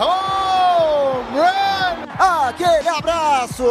Home run! Aquele abraço.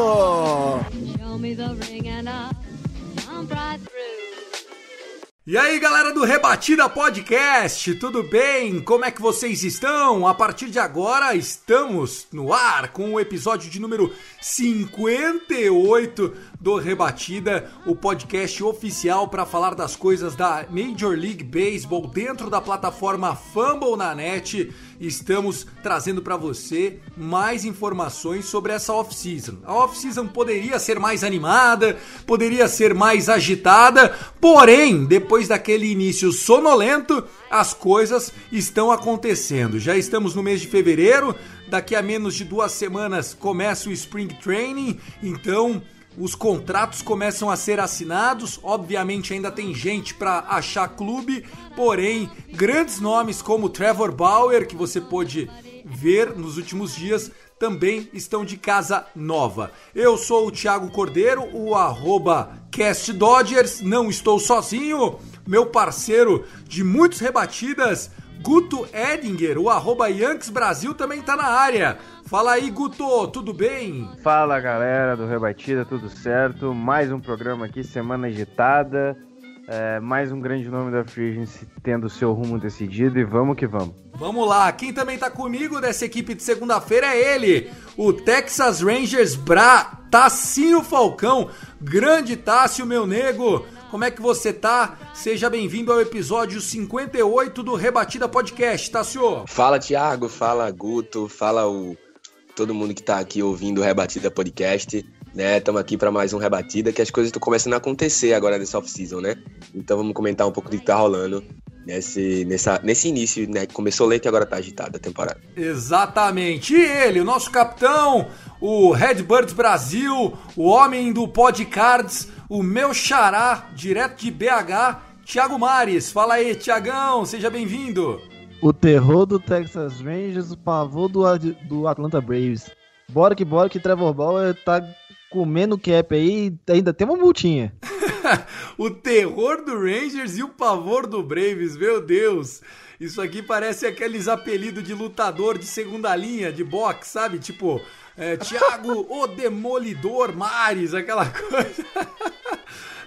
E aí, galera do Rebatida Podcast, tudo bem? Como é que vocês estão? A partir de agora estamos no ar com o episódio de número 58 do Rebatida, o podcast oficial para falar das coisas da Major League Baseball dentro da plataforma Fumble na net. Estamos trazendo para você mais informações sobre essa off-season. A off-season poderia ser mais animada, poderia ser mais agitada, porém, depois daquele início sonolento, as coisas estão acontecendo. Já estamos no mês de fevereiro, daqui a menos de duas semanas começa o Spring Training, então os contratos começam a ser assinados. Obviamente ainda tem gente para achar clube, porém grandes nomes como Trevor Bauer, que você pôde ver nos últimos dias, também estão de casa nova. Eu sou o Thiago Cordeiro, o arroba Cast Dodgers, não estou sozinho, meu parceiro de muitos rebatidas, Guto Edinger, o arroba Yankees Brasil também tá na área. Fala aí, Guto, tudo bem? Fala galera do Rebatida, tudo certo? Mais um programa aqui, semana agitada. É, mais um grande nome da Free Agency tendo seu rumo decidido e vamos que vamos. Vamos lá, quem também tá comigo dessa equipe de segunda-feira é ele, o Texas Rangers Bra, Tassinho Falcão, grande Tássio, meu nego. Como é que você tá? Seja bem-vindo ao episódio 58 do Rebatida Podcast, Tássio. Fala, Thiago, fala, Guto, fala o todo mundo que tá aqui ouvindo o Rebatida Podcast, né? Estamos aqui para mais um Rebatida, que as coisas estão começando a acontecer agora nessa off-season, né? Então vamos comentar um pouco do que tá rolando nesse, nessa, nesse início, né? Começou lento e agora tá agitada a temporada. Exatamente. E ele, o nosso capitão, o Redbirds Brasil, o homem do Podcards, o meu xará, direto de BH, Thiago Mares. Fala aí, Tiagão, seja bem-vindo. O terror do Texas Rangers, o pavor do, do Atlanta Braves. Bora que bora que Trevor Bauer tá comendo cap aí, ainda tem uma multinha. o terror do Rangers e o pavor do Braves, meu Deus. Isso aqui parece aqueles apelidos de lutador de segunda linha, de boxe, sabe? Tipo, é, Thiago, o Demolidor Mares, aquela coisa.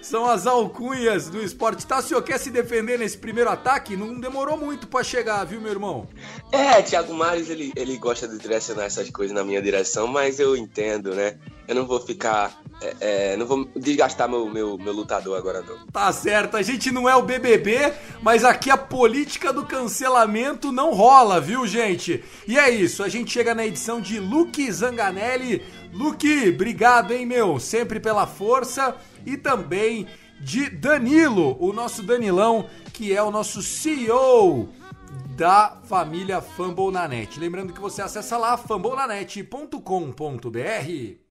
São as alcunhas do esporte. Tá, o senhor quer se defender nesse primeiro ataque? Não demorou muito pra chegar, viu, meu irmão? É, Thiago Mares, ele, ele gosta de direcionar essas coisas na minha direção, mas eu entendo, né? Eu não vou ficar. É, é, não vou desgastar meu, meu, meu lutador agora, não. Tá certo, a gente não é o BBB, mas aqui a política do cancelamento não rola, viu, gente? E é isso, a gente chega na edição de Luke Zanganelli. Luke, obrigado, hein, meu? Sempre pela força. E também de Danilo, o nosso Danilão, que é o nosso CEO da família Fumble na Net. Lembrando que você acessa lá fumblenanet.com.br.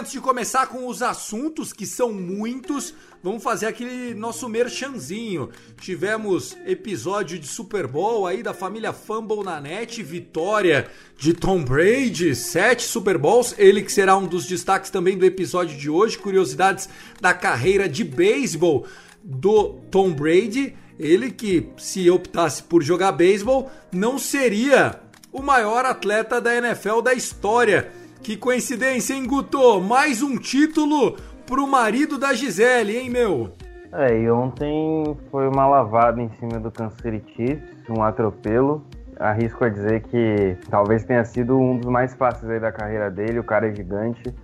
antes de começar com os assuntos, que são muitos, vamos fazer aquele nosso merchanzinho. Tivemos episódio de Super Bowl aí da família Fumble na net, vitória de Tom Brady, sete Super Bowls, ele que será um dos destaques também do episódio de hoje, curiosidades da carreira de beisebol do Tom Brady, ele que se optasse por jogar beisebol, não seria o maior atleta da NFL da história. Que coincidência, hein, Guto? Mais um título pro marido da Gisele, hein, meu? É, e ontem foi uma lavada em cima do Kansas Chiefs, um atropelo. Arrisco a dizer que talvez tenha sido um dos mais fáceis aí da carreira dele. O cara é gigante,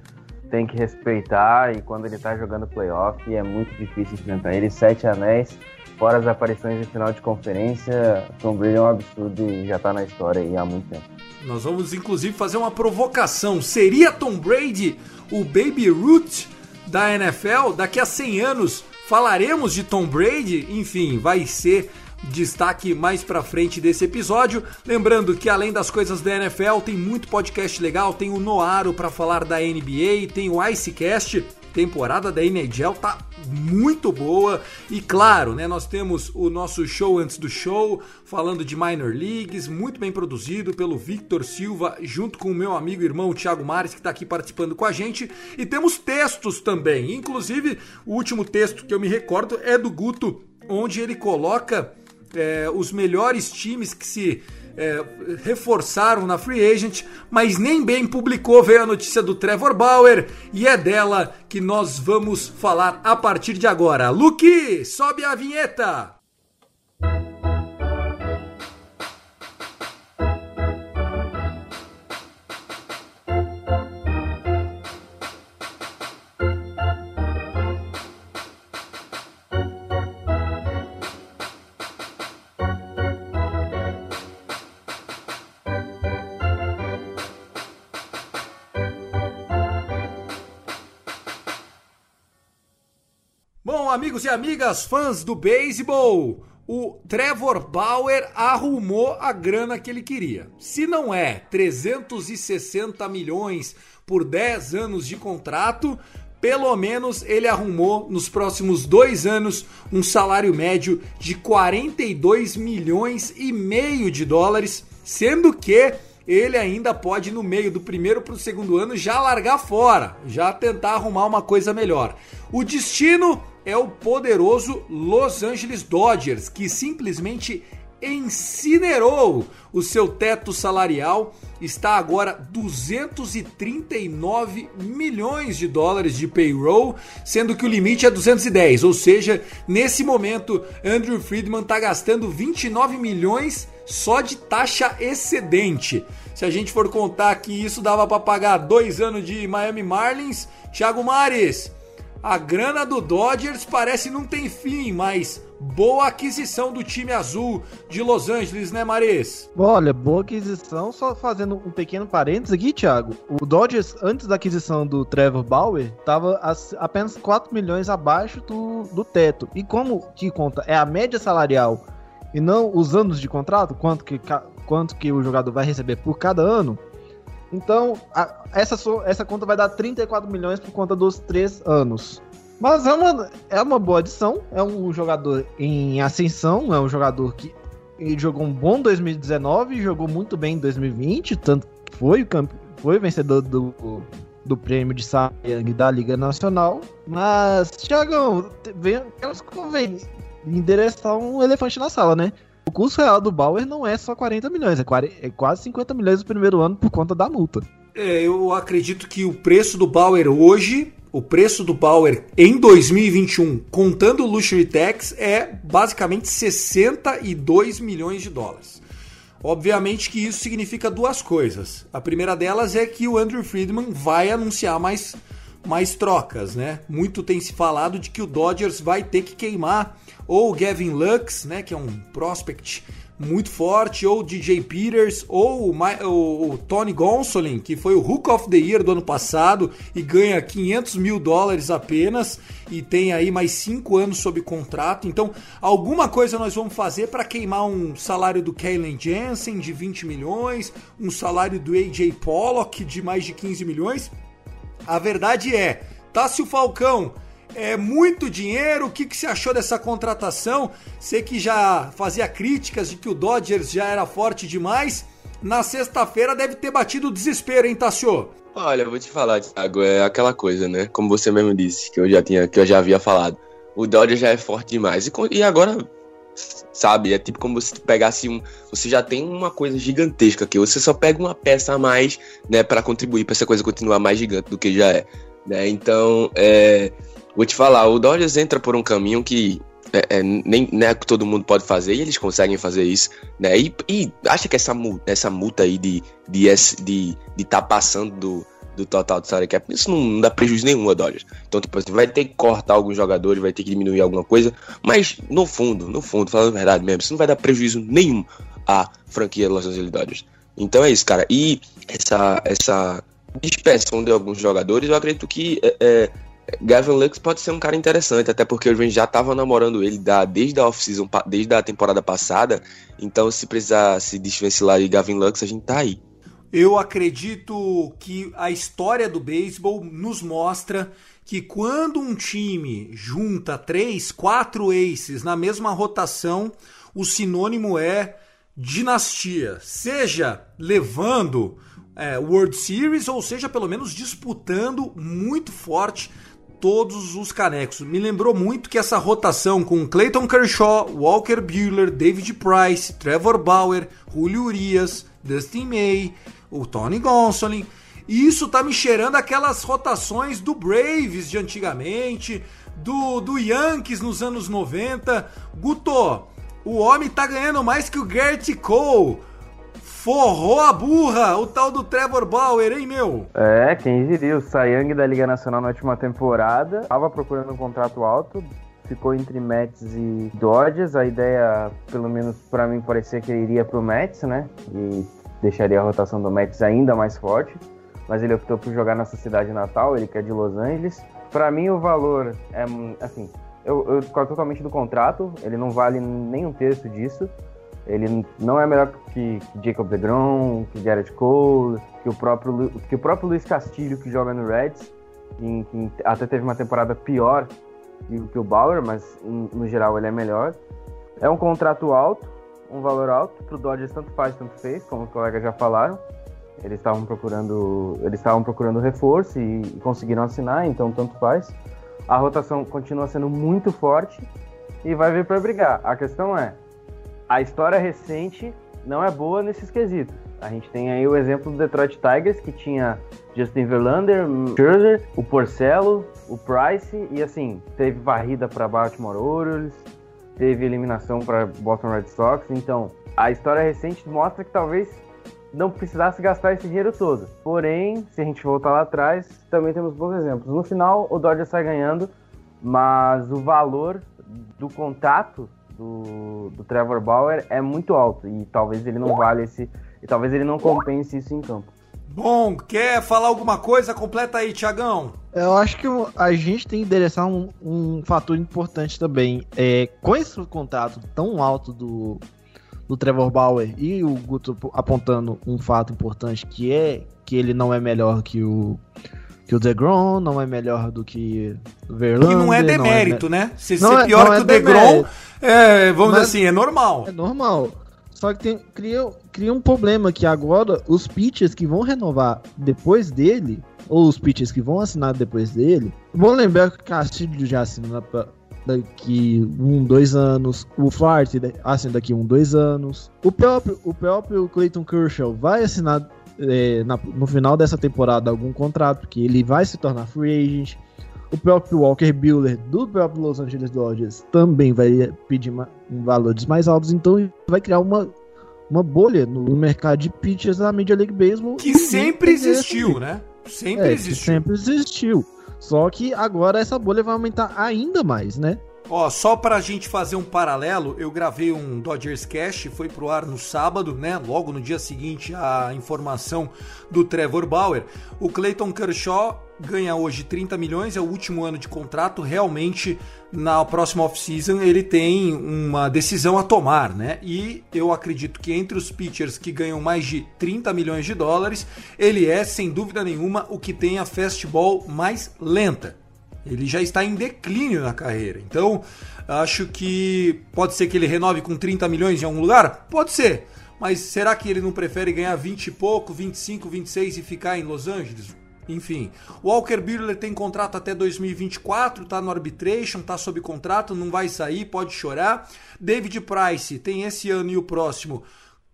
tem que respeitar e quando ele tá jogando playoff é muito difícil enfrentar ele. Sete anéis, fora as aparições em final de conferência, Tom Brady é um absurdo e já tá na história aí há muito tempo. Nós vamos inclusive fazer uma provocação. Seria Tom Brady o Baby Root da NFL? Daqui a 100 anos falaremos de Tom Brady? Enfim, vai ser destaque mais pra frente desse episódio. Lembrando que além das coisas da NFL, tem muito podcast legal, tem o Noaro para falar da NBA, tem o Icecast, temporada da NHL tá muito boa e claro, né, nós temos o nosso show antes do show, falando de minor leagues, muito bem produzido pelo Victor Silva, junto com o meu amigo e irmão Thiago Mares que está aqui participando com a gente, e temos textos também. Inclusive, o último texto que eu me recordo é do Guto, onde ele coloca é, os melhores times que se é, reforçaram na Free Agent, mas nem bem publicou, veio a notícia do Trevor Bauer e é dela que nós vamos falar a partir de agora. Luke, sobe a vinheta! Amigos e amigas, fãs do beisebol, o Trevor Bauer arrumou a grana que ele queria. Se não é 360 milhões por 10 anos de contrato, pelo menos ele arrumou nos próximos dois anos um salário médio de 42 milhões e meio de dólares, sendo que ele ainda pode, no meio do primeiro para o segundo ano, já largar fora, já tentar arrumar uma coisa melhor. O destino é o poderoso Los Angeles Dodgers, que simplesmente incinerou o seu teto salarial, está agora 239 milhões de dólares de payroll, sendo que o limite é 210, ou seja, nesse momento Andrew Friedman está gastando 29 milhões só de taxa excedente. Se a gente for contar que isso dava para pagar dois anos de Miami Marlins, Thiago Mares, a grana do Dodgers parece não tem fim, mas boa aquisição do time azul de Los Angeles, né, Mares? Olha, boa aquisição. Só fazendo um pequeno parênteses aqui, Thiago. O Dodgers, antes da aquisição do Trevor Bauer, estava apenas 4 milhões abaixo do, do teto. E como que conta? É a média salarial e não os anos de contrato, quanto que, quanto que o jogador vai receber por cada ano. Então, a, essa, essa conta vai dar 34 milhões por conta dos três anos. Mas é uma, é uma boa adição. É um jogador em ascensão. É um jogador que jogou um bom 2019, jogou muito bem em 2020. Tanto que foi foi vencedor do, do prêmio de Young da Liga Nacional. Mas, Thiagão, vem, vem endereçar um elefante na sala, né? O custo real do Bauer não é só 40 milhões, é, é quase 50 milhões no primeiro ano por conta da multa. É, eu acredito que o preço do Bauer hoje, o preço do Bauer em 2021, contando o Luxury Tax, é basicamente 62 milhões de dólares. Obviamente que isso significa duas coisas. A primeira delas é que o Andrew Friedman vai anunciar mais, mais trocas, né? Muito tem se falado de que o Dodgers vai ter que queimar ou Gavin Lux, né, que é um prospect muito forte, ou DJ Peters, ou o, o, Tony Gonsolin, que foi o Hook of the Year do ano passado e ganha 500 mil dólares apenas e tem aí mais 5 anos sob contrato. Então, alguma coisa nós vamos fazer para queimar um salário do Kalen Jensen de 20 milhões, um salário do AJ Pollock de mais de 15 milhões. A verdade é, Tássio Falcão é muito dinheiro. O que, que você achou dessa contratação? Você que já fazia críticas de que o Dodgers já era forte demais. Na sexta-feira deve ter batido o desespero, hein, Tassio? Olha, eu vou te falar, Thiago, é aquela coisa, né? Como você mesmo disse, que eu já tinha, que eu já havia falado. O Dodgers já é forte demais. E, e agora, sabe, é tipo como se pegasse um. Você já tem uma coisa gigantesca aqui. Você só pega uma peça a mais, né, para contribuir para essa coisa continuar mais gigante do que já é. Né? Então, é, Vou te falar, o Dodgers entra por um caminho que é, é, nem é que todo mundo pode fazer e eles conseguem fazer isso, né? E, e acha que essa multa, essa multa aí de de de de tá passando do, do total do salary cap. Isso não, dá prejuízo nenhum a Dodgers. Então, tipo assim, vai ter que cortar alguns jogadores, vai ter que diminuir alguma coisa, mas no fundo, no fundo, falando a verdade mesmo, isso não vai dar prejuízo nenhum à franquia Los Angeles Dodgers. Então é isso, cara. E essa, essa dispersão de alguns jogadores, eu acredito que é, é, Gavin Lux pode ser um cara interessante, até porque o Rangers já estava namorando ele da, desde a off-season, desde a temporada passada. Então, se precisar se desvencilhar de Gavin Lux, a gente tá aí. Eu acredito que a história do beisebol nos mostra que quando um time junta três, quatro aces na mesma rotação, o sinônimo é dinastia, seja levando é, World Series ou seja pelo menos disputando muito forte todos os canecos. Me lembrou muito que essa rotação com Clayton Kershaw, Walker Buehler, David Price, Trevor Bauer, Julio Urias, Dustin May, o Tony Gonsolin, isso tá me cheirando aquelas rotações do Braves de antigamente, do, do Yankees nos anos 90. Guto, o homem tá ganhando mais que o Gert Cole. Forrou a burra, o tal do Trevor Bauer, hein, meu? É, quem diria, o Sayang da Liga Nacional na última temporada tava procurando um contrato alto, ficou entre Mets e Dodgers. A ideia, pelo menos para mim, parecia que iria pro Mets, né? E deixaria a rotação do Mets ainda mais forte. Mas ele optou por jogar na sua cidade natal, ele que é de Los Angeles. Para mim, o valor é, assim, eu, discordo totalmente do contrato, ele não vale nem um terço disso. Ele não é melhor que, que Jacob DeGrom, que Garrett Cole, que o próprio, que o próprio Luiz Castilho, que joga no Reds, que, que até teve uma temporada pior que o Bauer, mas no geral ele é melhor. É um contrato alto, um valor alto, pro Dodgers tanto faz, tanto fez, como os colegas já falaram. Eles estavam procurando, eles estavam procurando reforço e, e conseguiram assinar, então tanto faz. A rotação continua sendo muito forte e vai vir para brigar. A questão é, a história recente não é boa nesses quesitos. A gente tem aí o exemplo do Detroit Tigers, que tinha Justin Verlander, Scherzer, o Porcelo, o Price, e assim, teve varrida para Baltimore Orioles, teve eliminação para Boston Red Sox. Então, a história recente mostra que talvez não precisasse gastar esse dinheiro todo. Porém, se a gente voltar lá atrás, também temos bons exemplos. No final, o Dodgers sai ganhando, mas o valor do contato do, do Trevor Bauer é muito alto e talvez ele não vale esse e talvez ele não compense isso em campo. Bom, quer falar alguma coisa? Completa aí, Tiagão. Eu acho que a gente tem que endereçar um, um fator importante também. É, com esse contato tão alto do, do Trevor Bauer e o Guto apontando um fato importante que é que ele não é melhor que o que o DeGrom, não é melhor do que o Verlander. Que não é demérito, não é, né? Se ser é, pior que é o DeGrom, é, vamos Mas, dizer assim, é normal. É normal. Só que tem, cria, cria um problema que agora os pitchers que vão renovar depois dele, ou os pitchers que vão assinar depois dele, vão lembrar que o Castilho já assinou daqui um, dois anos. O Fart assina daqui um, dois anos. O próprio, o próprio Clayton Kershaw vai assinar é, na, no final dessa temporada algum contrato, porque ele vai se tornar free agent. O próprio Walker Buehler do próprio Los Angeles Dodgers também vai pedir uma, um valores mais altos, então vai criar uma, uma bolha no mercado de pitchers da Major League Baseball. Que sempre existiu, né? Sempre é, existiu. sempre existiu. Só que agora essa bolha vai aumentar ainda mais, né? Ó, só pra gente fazer um paralelo, eu gravei um Dodgers Cash, foi pro ar no sábado, né? Logo no dia seguinte a informação do Trevor Bauer. O Clayton Kershaw ganha hoje 30 milhões, é o último ano de contrato. Realmente, na próxima off-season, ele tem uma decisão a tomar, né? E eu acredito que entre os pitchers que ganham mais de 30 milhões de dólares, ele é, sem dúvida nenhuma, o que tem a fastball mais lenta. Ele já está em declínio na carreira. Então, acho que pode ser que ele renove com 30 milhões em algum lugar? Pode ser. Mas será que ele não prefere ganhar 20 e pouco, 25, 26 e ficar em Los Angeles? Enfim, Walker Buehler tem contrato até 2024, tá no arbitration, tá sob contrato, não vai sair, pode chorar. David Price tem esse ano e o próximo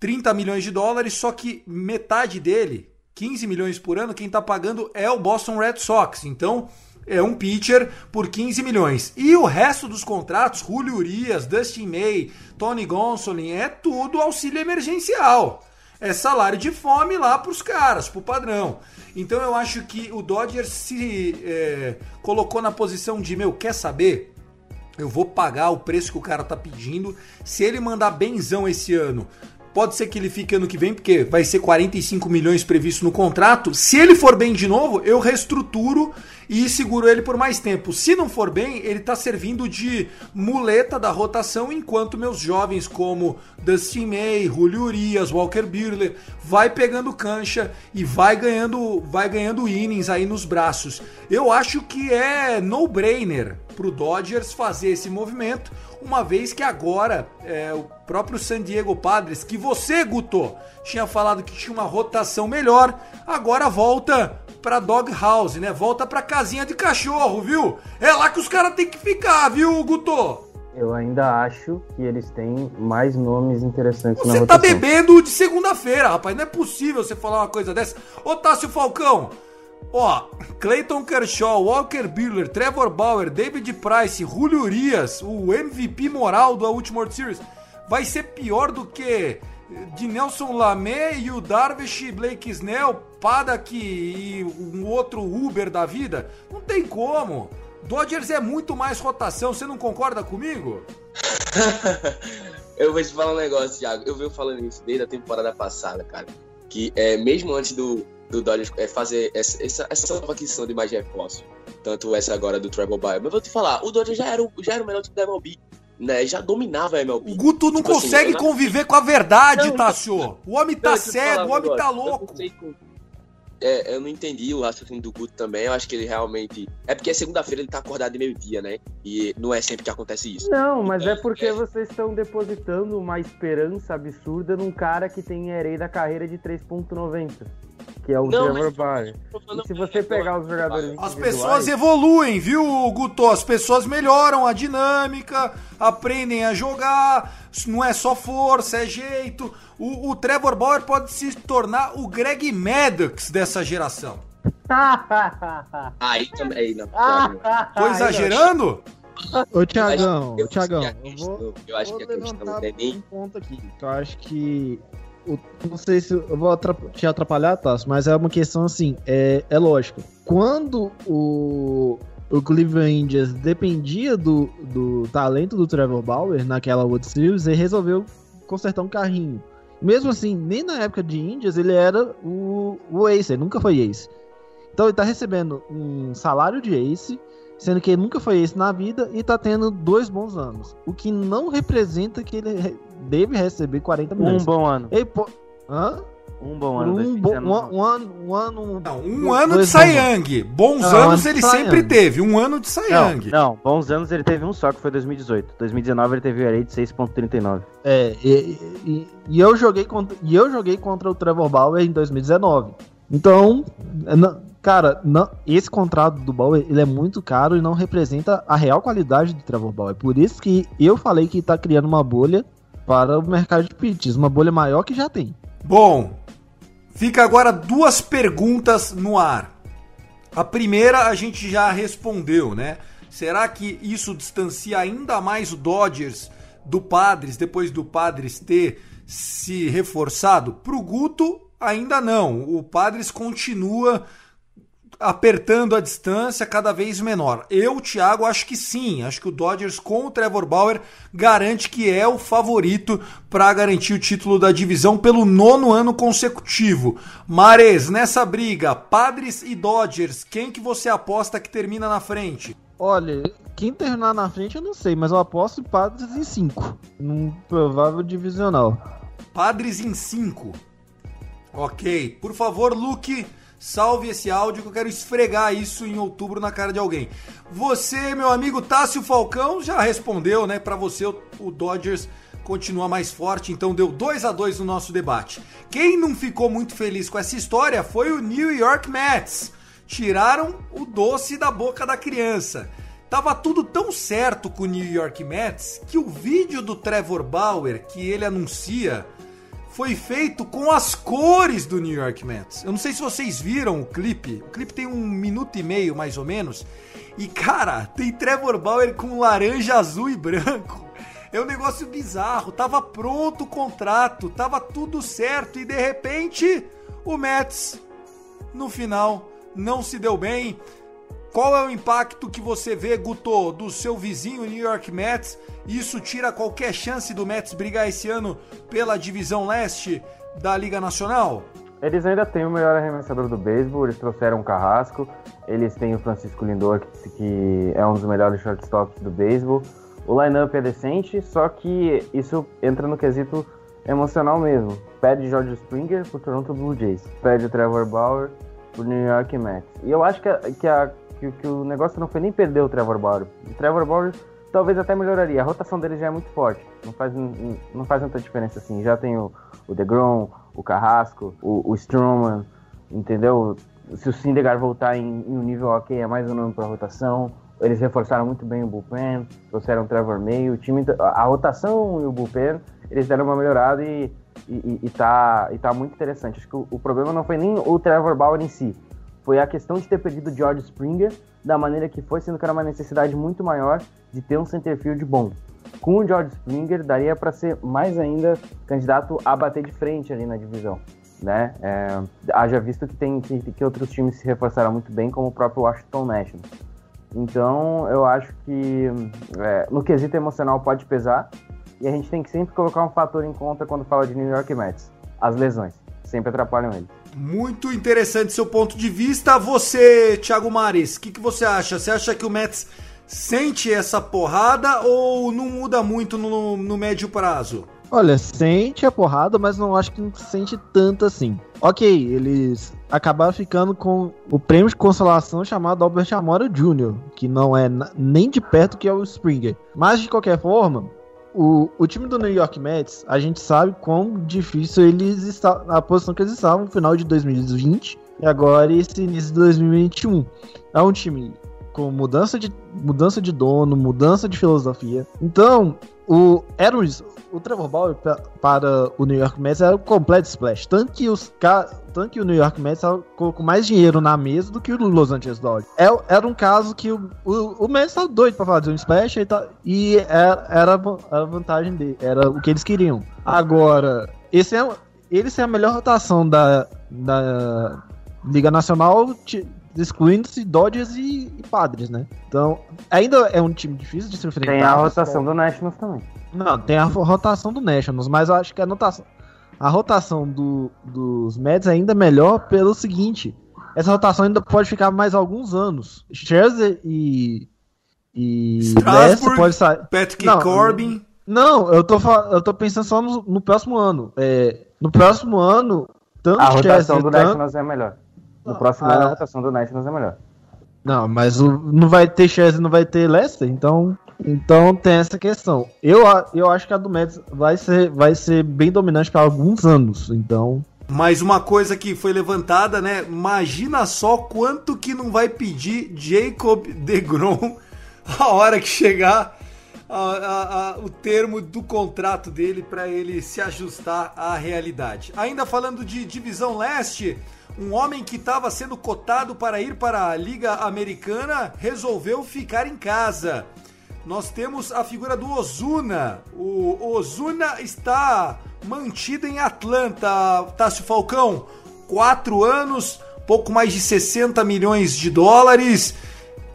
30 milhões de dólares, só que metade dele, 15 milhões por ano, quem tá pagando é o Boston Red Sox. Então, é um pitcher por 15 milhões. E o resto dos contratos, Julio Urias, Dustin May, Tony Gonsolin, é tudo auxílio emergencial. É salário de fome lá pros caras, pro padrão. Então eu acho que o Dodgers se é, colocou na posição de, meu, quer saber? Eu vou pagar o preço que o cara tá pedindo. Se ele mandar benzão esse ano, Pode ser que ele fique ano que vem, porque vai ser 45 milhões previsto no contrato. Se ele for bem de novo, eu reestruturo e seguro ele por mais tempo. Se não for bem, ele está servindo de muleta da rotação, enquanto meus jovens como Dustin May, Julio Urias, Walker Buehler, vai pegando cancha e vai ganhando, vai ganhando innings aí nos braços. Eu acho que é no-brainer para o Dodgers fazer esse movimento uma vez que agora é, o próprio San Diego Padres, que você, Guto, tinha falado que tinha uma rotação melhor, agora volta pra Dog House, né? Volta pra casinha de cachorro, viu? É lá que os caras têm que ficar, viu, Guto? Eu ainda acho que eles têm mais nomes interessantes você na tá rotação. bebendo de segunda-feira, rapaz. Não é possível você falar uma coisa dessa. Ô, Tássio Falcão, Ó, Clayton Kershaw, Walker Buehler, Trevor Bauer, David Price, Julio Urias, o MVP moral da última World Series, vai ser pior do que de Nelson Lamé e o Darvish, Blake Snell, Padak e um outro Uber da vida? Não tem como. Dodgers é muito mais rotação, você não concorda comigo? eu vou te falar um negócio, Thiago. Eu venho falando isso desde a temporada passada, cara. Que é, mesmo antes do, do Dodgers é fazer essa, essa, essa nova aquisição de mais reforços. Tanto essa agora do Trevor Bauer. Mas vou te falar, o Dodgers já era, o, já era o melhor time da MLB. Né, já dominava a MLB. O Guto não Tipo assim, consegue eu não- conviver com a verdade, Não, Tássio. O homem tá Não, eu falar cego, um o homem tá. Eu louco. não com- É, eu não entendi o raciocínio do Guto também. Eu acho que ele realmente. É porque segunda-feira ele tá acordado de meio-dia, né? E não é sempre que acontece isso. Não, mas é porque É. vocês estão depositando uma esperança absurda num cara que tem herei da carreira de 3.90, que é o Não, Trevor. E se você pegar os jogadores As individuais- pessoas evoluem, viu, Guto? As pessoas melhoram a dinâmica, aprendem a jogar, não é só força, é jeito. O, o Trevor Bauer pode se tornar o Greg Maddox dessa geração. Aí também. Não, Ah, Thiago, Tô exagerando? Ô, Tiagão, eu ô, Tiagão, acho que a eu questão- vou, eu acho vou que a questão não é nem. um ponto aqui. Que eu acho que. Não sei se eu vou te atrapalhar, Tasso, mas é uma questão assim: é, é lógico. Quando o, o Cleveland Indians dependia do, do talento do Trevor Bauer naquela World Series, ele resolveu consertar um carrinho. Mesmo assim, nem na época de Indians ele era o, o ace, ele nunca foi ace. Então ele tá recebendo um salário de ace, sendo que ele nunca foi ace na vida e tá tendo dois bons anos. O que não representa que ele deve receber 40 milhões. Um bom ano. Ele po- Hã? Um bom ano. um, bo- 2019. um, um ano, um ano. Não, um dois ano de. Young. Bons Não, anos ele sempre teve. Um ano de Cy Não, não, bons anos ele teve um só, que foi 2018. 2019 ele teve o ERA de 6.39. É, e, e- e eu joguei contra, e eu joguei contra o Trevor Bauer em 2019. Então, é, cara, não- esse contrato do Bauer ele é muito caro e não representa a real qualidade do Trevor Bauer. Por isso que eu falei que tá criando uma bolha para o mercado de pitches, uma bolha maior que já tem. Bom, fica agora duas perguntas no ar. A primeira a gente já respondeu, né? Será que isso distancia ainda mais o Dodgers do Padres depois do Padres ter se reforçado? Pro Guto, ainda não. O Padres continua apertando a distância cada vez menor. Eu, Thiago, acho que sim. Acho que o Dodgers com o Trevor Bauer garante que é o favorito para garantir o título da divisão pelo nono ano consecutivo. Mares, nessa briga, Padres e Dodgers, quem que você aposta que termina na frente? Olha, quem terminar na frente eu não sei, mas eu aposto em Padres em 5, num provável divisional. Padres em 5. Ok. Por favor, Luke, salve esse áudio que eu quero esfregar isso em outubro na cara de alguém. Você, meu amigo Tássio Falcão, já respondeu, né? Para você, o, Dodgers continua mais forte, então deu 2 a 2 no nosso debate. Quem não ficou muito feliz com essa história foi o New York Mets. Tiraram o doce da boca da criança. Tava tudo tão certo com o New York Mets que o vídeo do Trevor Bauer que ele anuncia foi feito com as cores do New York Mets. Eu não sei se vocês viram o clipe. O clipe tem um minuto e meio, mais ou menos. E, cara, tem Trevor Bauer com laranja, azul e branco. É um negócio bizarro. Tava pronto o contrato, tava tudo certo e de repente o Mets no final não se deu bem. Qual é o impacto que você vê, Guto, do seu vizinho New York Mets? Isso tira qualquer chance do Mets brigar esse ano pela divisão leste da Liga Nacional? Eles ainda têm o melhor arremessador do beisebol, eles trouxeram o Carrasco, eles têm o Francisco Lindor, que, é um dos melhores shortstops do beisebol. O lineup é decente, só que isso entra no quesito emocional mesmo. Pede George Springer pro Toronto Blue Jays, pede o Trevor Bauer pro New York Mets. E eu acho que, a, que, a, que, que, o negócio não foi nem perder o Trevor Bauer. O Trevor Bauer talvez até melhoraria. A rotação dele já é muito forte. Não faz, não faz tanta diferença assim. Já tem o, o DeGrom, o Carrasco, o, o Stroman, entendeu? Se o Syndergaard voltar em, em, um nível ok, é mais um nome para rotação. Eles reforçaram muito bem o bullpen, trouxeram o Trevor May, o time, a rotação e o bullpen, eles deram uma melhorada e, e, e, tá, e tá muito interessante. Acho que o, o problema não foi nem o Trevor Bauer em si, foi a questão de ter perdido George Springer da maneira que foi, sendo que era uma necessidade muito maior de ter um centerfield bom. Com o George Springer, daria para ser mais ainda candidato a bater de frente ali na divisão. Né? É, haja visto que tem que, que, outros times se reforçaram muito bem, como o próprio Washington Nationals. Então, eu acho que é, no quesito emocional pode pesar, e a gente tem que sempre colocar um fator em conta quando fala de New York Mets: as lesões. Sempre atrapalham ele. Muito interessante seu ponto de vista. Você, Thiago Mares, o que, que você acha? Você acha que o Mets sente essa porrada ou não muda muito no, no médio prazo? Olha, sente a porrada, mas não acho que não sente tanto assim. Ok, eles acabaram ficando com o prêmio de consolação chamado Albert Amora Jr., que não é nem de perto que é o Springer. Mas de qualquer forma, o, o time do New York Mets, a gente sabe quão difícil eles estavam, a posição que eles estavam no final de 2020 e agora esse início de 2021. É um time com mudança de, mudança de dono, mudança de filosofia. Então, o era o Trevor Bauer para o New York Mets era o completo splash. Tanto que, os, tanto que o New York Mets colocou mais dinheiro na mesa do que o Los Angeles Dodgers. É, era um caso que o, o, o Mets estava doido para fazer um splash e, tá, e era, era, a vantagem dele, era o que eles queriam. Agora, esse é, eles têm a melhor rotação da, da Liga Nacional excluindo-se Dodgers e, e, Padres, né? Então, ainda é um time difícil de se enfrentar. Tem a rotação do Nationals também. Não, tem a rotação do Nationals, mas eu acho que a, notação, a rotação do, dos Mets é ainda melhor pelo seguinte: essa rotação ainda pode ficar mais alguns anos. Scherzer e. E. Strasburg, pode sair. Patrick não, Corbin. Não, eu tô, eu tô pensando só no, no próximo ano. É, no próximo ano, tanto A rotação Scherzer, do tanto... Nationals é melhor. No próximo ano a rotação do Nationals é melhor. Não, mas o, não vai ter Chelsea, não vai ter Leicester, então, então tem essa questão. Eu, eu acho que a do Mets vai ser, vai ser bem dominante para alguns anos, então. Mas uma coisa que foi levantada, né? Imagina só quanto que não vai pedir Jacob DeGrom a hora que chegar a, a, a, o termo do contrato dele para ele se ajustar à realidade. Ainda falando de divisão leste, um homem que estava sendo cotado para ir para a Liga Americana resolveu ficar em casa. Nós temos a figura do Ozuna. O Ozuna está mantido em Atlanta, Tássio Falcão. Quatro anos, pouco mais de 60 milhões de dólares.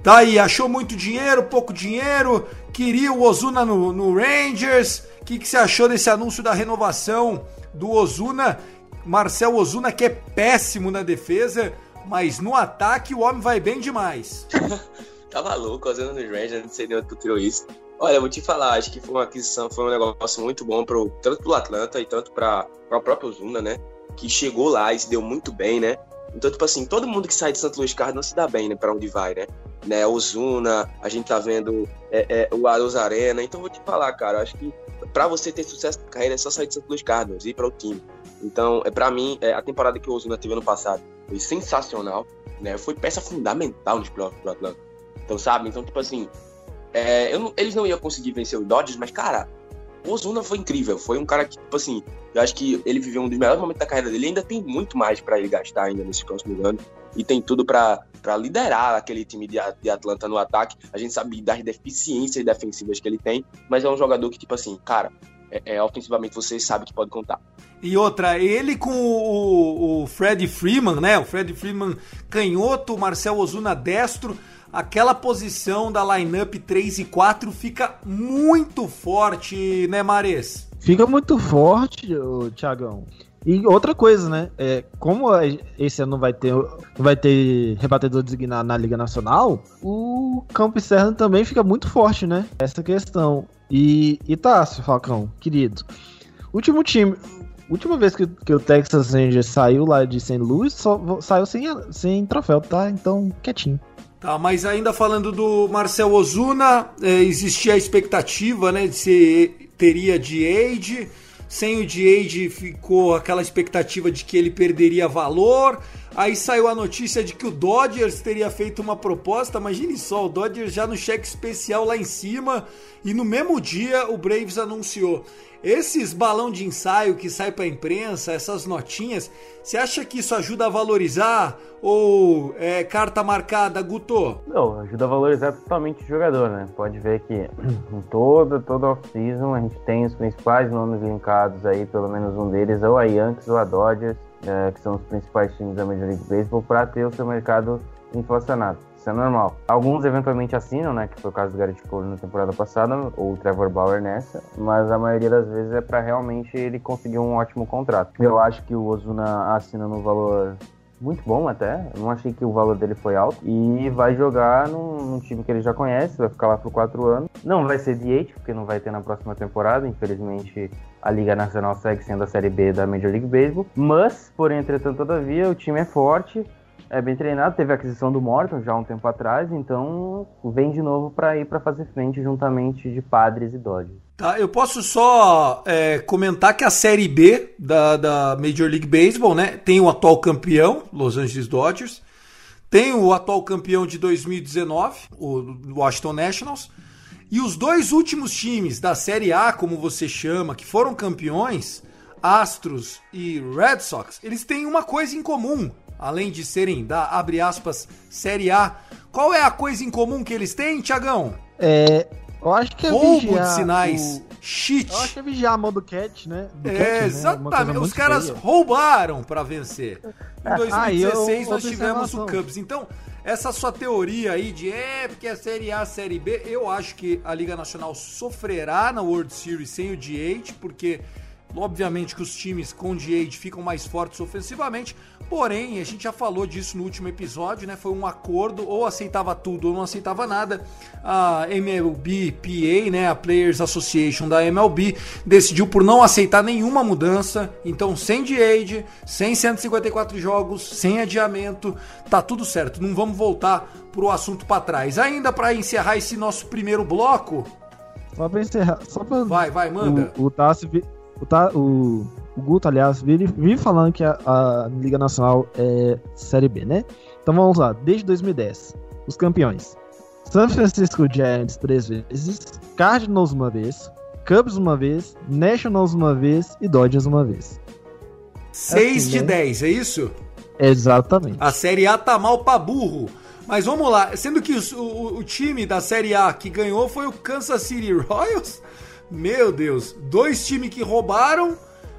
Tá aí, achou muito dinheiro, pouco dinheiro. Queria o Ozuna no, no Rangers. O que, que você achou desse anúncio da renovação do Ozuna? Marcel Ozuna, que é péssimo na defesa, mas no ataque o homem vai bem demais. tá maluco, Ozuna no Rangers, não sei nem onde tu tirou isso. Olha, eu vou te falar, acho que foi uma aquisição, foi um negócio muito bom pro, tanto pro Atlanta e tanto para o próprio Ozuna, né? Que chegou lá e se deu muito bem, né? Então, tipo assim, todo mundo que sai de Santo Luís Cardinals se dá bem, né? Pra onde vai, né? né? Ozuna, a gente tá vendo é, é, o Aros Arena. Então, vou te falar, cara, acho que para você ter sucesso na carreira é só sair de Santo Luís Cardinals e ir para o time. Então, é para mim, é, a temporada que o Ozuna teve ano passado foi sensacional, né? Foi peça fundamental nos playoffs do Atlanta. Então, sabe? Então, tipo assim, é, não, eles não iam conseguir vencer o Dodgers, mas, cara, o Ozuna foi incrível. Foi um cara que, tipo assim, eu acho que ele viveu um dos melhores momentos da carreira dele. Ainda tem muito mais para ele gastar ainda nesse próximo ano. e tem tudo para liderar aquele time de, de Atlanta no ataque. A gente sabe das deficiências defensivas que ele tem, mas é um jogador que, tipo assim, cara, é, é, ofensivamente você sabe que pode contar. E outra, ele com o, o Fred Freeman, né? O Fred Freeman canhoto, o Marcel Ozuna destro. Aquela posição da lineup 3 e 4 fica muito forte, né, Mares? Fica muito forte, Thiagão. E outra coisa, né? É, como esse ano vai ter, vai ter rebatedor designado na Liga Nacional, o campo externo também fica muito forte, né? Essa questão. E, e Tássio, Falcão, querido. Último time. Última vez que, que o Texas Rangers saiu lá de St. Louis, só saiu sem, sem troféu, tá? Então, quietinho. Tá, mas ainda falando do Marcel Ozuna, é, existia a expectativa, né, de se teria de age. Sem o Diade ficou aquela expectativa de que ele perderia valor. Aí saiu a notícia de que o Dodgers teria feito uma proposta. Imagine só, o Dodgers já no cheque especial lá em cima. E no mesmo dia o Braves anunciou. Esses balão de ensaio que sai para a imprensa, essas notinhas, você acha que isso ajuda a valorizar ou é carta marcada, Guto? Não, ajuda a valorizar totalmente o jogador, né? Pode ver que em toda, toda off-season a gente tem os principais nomes linkados aí, pelo menos um deles, ou a Yankees ou a Dodgers, é, que são os principais times da Major League Baseball, para ter o seu mercado inflacionado isso é normal. Alguns eventualmente assinam, né? Que foi o caso do Garrett Cole na temporada passada, ou o Trevor Bauer nessa, mas a maioria das vezes é para realmente ele conseguir um ótimo contrato. Eu acho que o Ozuna assina no valor muito bom até. Eu não achei que o valor dele foi alto. E vai jogar num, num, time que ele já conhece, vai ficar lá por quatro anos. Não vai ser DH, porque não vai ter na próxima temporada. Infelizmente, a Liga Nacional segue sendo a Série B da Major League Baseball. Mas, porém, entretanto, todavia, o time é forte é bem treinado, teve a aquisição do Morton já há um tempo atrás, então vem de novo para ir para fazer frente juntamente de Padres e Dodgers. Tá, eu posso só é, comentar que a Série B da, da Major League Baseball, né, tem o atual campeão, Los Angeles Dodgers, tem o atual campeão de 2019, o Washington Nationals, e os dois últimos times da Série A, como você chama, que foram campeões, Astros e Red Sox, eles têm uma coisa em comum além de serem da, abre aspas, Série A, qual é a coisa em comum que eles têm, Tiagão? É, eu acho que é Roubo de sinais, o... cheat. Eu acho que é vigiar a mão do Cat, né? Do é, cat, né? exatamente. Os caras feia. roubaram para vencer. Em 2016 ah, eu, nós tivemos o Cubs. Então, essa sua teoria aí de é porque é Série A, Série B, eu acho que a Liga Nacional sofrerá na World Series sem o DH, porque Obviamente que os times com DH ficam mais fortes ofensivamente, porém, a gente já falou disso no último episódio, né? Foi um acordo, ou aceitava tudo ou não aceitava nada. A MLB PA, né, a Players Association da MLB, decidiu por não aceitar nenhuma mudança. Então, sem DH, sem 154 jogos, sem adiamento, tá tudo certo. Não vamos voltar pro assunto para trás. Ainda para encerrar esse nosso primeiro bloco, só pra encerrar, só pra. Vai, vai, manda. O, o Tassi o, tá, o, o Guto, aliás, vive, vive falando que a, a, Liga Nacional é Série B, né? Então vamos lá, desde 2010, os campeões. San Francisco Giants três vezes, Cardinals uma vez, Cubs uma vez, Nationals uma vez e Dodgers uma vez. 6 assim, de 10, né? é isso? Exatamente. A Série A tá mal pra burro. Mas vamos lá, sendo que o, o, o time da Série A que ganhou foi o Kansas City Royals, meu Deus, dois times que roubaram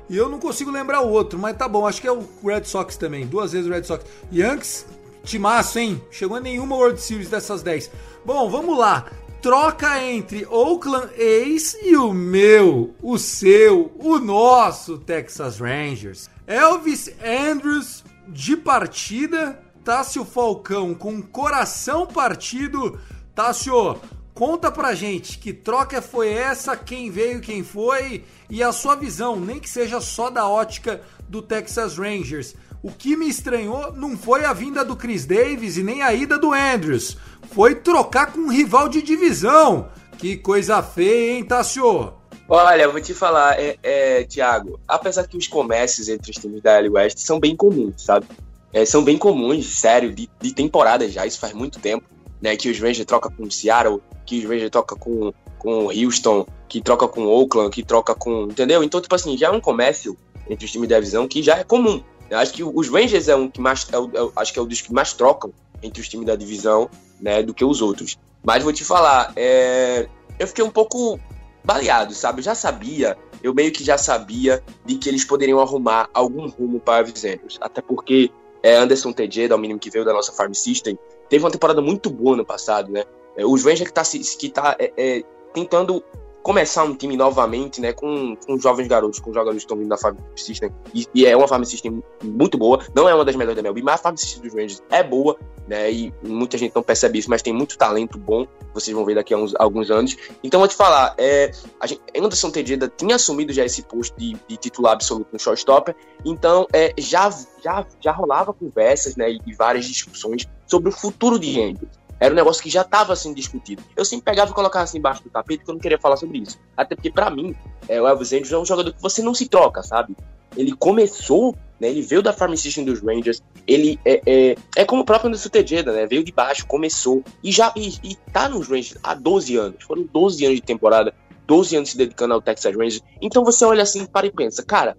e eu não consigo lembrar o outro, mas tá bom, acho que é o Red Sox também, duas vezes o Red Sox. Yankees, timaço, hein? Chegou a nenhuma World Series dessas 10. Bom, vamos lá. Troca entre Oakland A's e o meu, o seu, o nosso Texas Rangers. Elvis Andrews de partida, Tássio Falcão com coração partido. Tássio, Conta pra gente que troca foi essa, quem veio, quem foi e a sua visão, nem que seja só da ótica do Texas Rangers. O que me estranhou não foi a vinda do Chris Davis e nem a ida do Andrews, foi trocar com um rival de divisão. Que coisa feia, hein, Tassio? Olha, vou te falar, é, é, Thiago, apesar que os comércios entre os times da L West são bem comuns, sabe? É, são bem comuns, sério, de, de temporada já, isso faz muito tempo, né? Que os Rangers trocam com o Seattle, que o Rangers troca com, com Houston, que troca com Oakland, que troca com. Entendeu? Então, tipo assim, já é um comércio entre os times da divisão que já é comum. Eu acho que os Rangers é um que mais, é o, é, acho que é o dos que mais trocam entre os times da divisão, né, do que os outros. Mas vou te falar, é, eu fiquei um pouco baleado, sabe? Eu já sabia, eu meio que já sabia de que eles poderiam arrumar algum rumo para os Andrews. Até porque é, Anderson TJ, da mínimo que veio da nossa Farm System, teve uma temporada muito boa no passado, né? É, os Rangers que tá, que tá é, é, tentando começar um time novamente, né, com, com jovens garotos, com jogadores que estão vindo da Farm System, e, e, é uma Farm System muito boa, não é uma das melhores da MLB, mas a Farm System dos Rangers é boa, né, e muita gente não percebe isso, mas tem muito talento bom, vocês vão ver daqui a uns, alguns anos. Então, vou te falar, é, a gente, Anderson Tejeda tinha assumido já esse posto de, de titular absoluto no shortstopper, então é, já, já, já rolava conversas, né, e várias discussões sobre o futuro de Andrews. Era um negócio que já estava sendo discutido. Eu sempre pegava e colocava assim embaixo do tapete porque eu não queria falar sobre isso. Até porque, para mim, é, o Elvis Andrews é um jogador que você não se troca, sabe? Ele começou, né? Ele veio da Farm System dos Rangers. Ele é, é, é como o próprio Anderson Tejeda, né? Veio de baixo, começou e já e, e tá nos Rangers há 12 anos. Foram 12 anos de temporada, 12 anos se dedicando ao Texas Rangers. Então você olha assim, para e pensa, cara,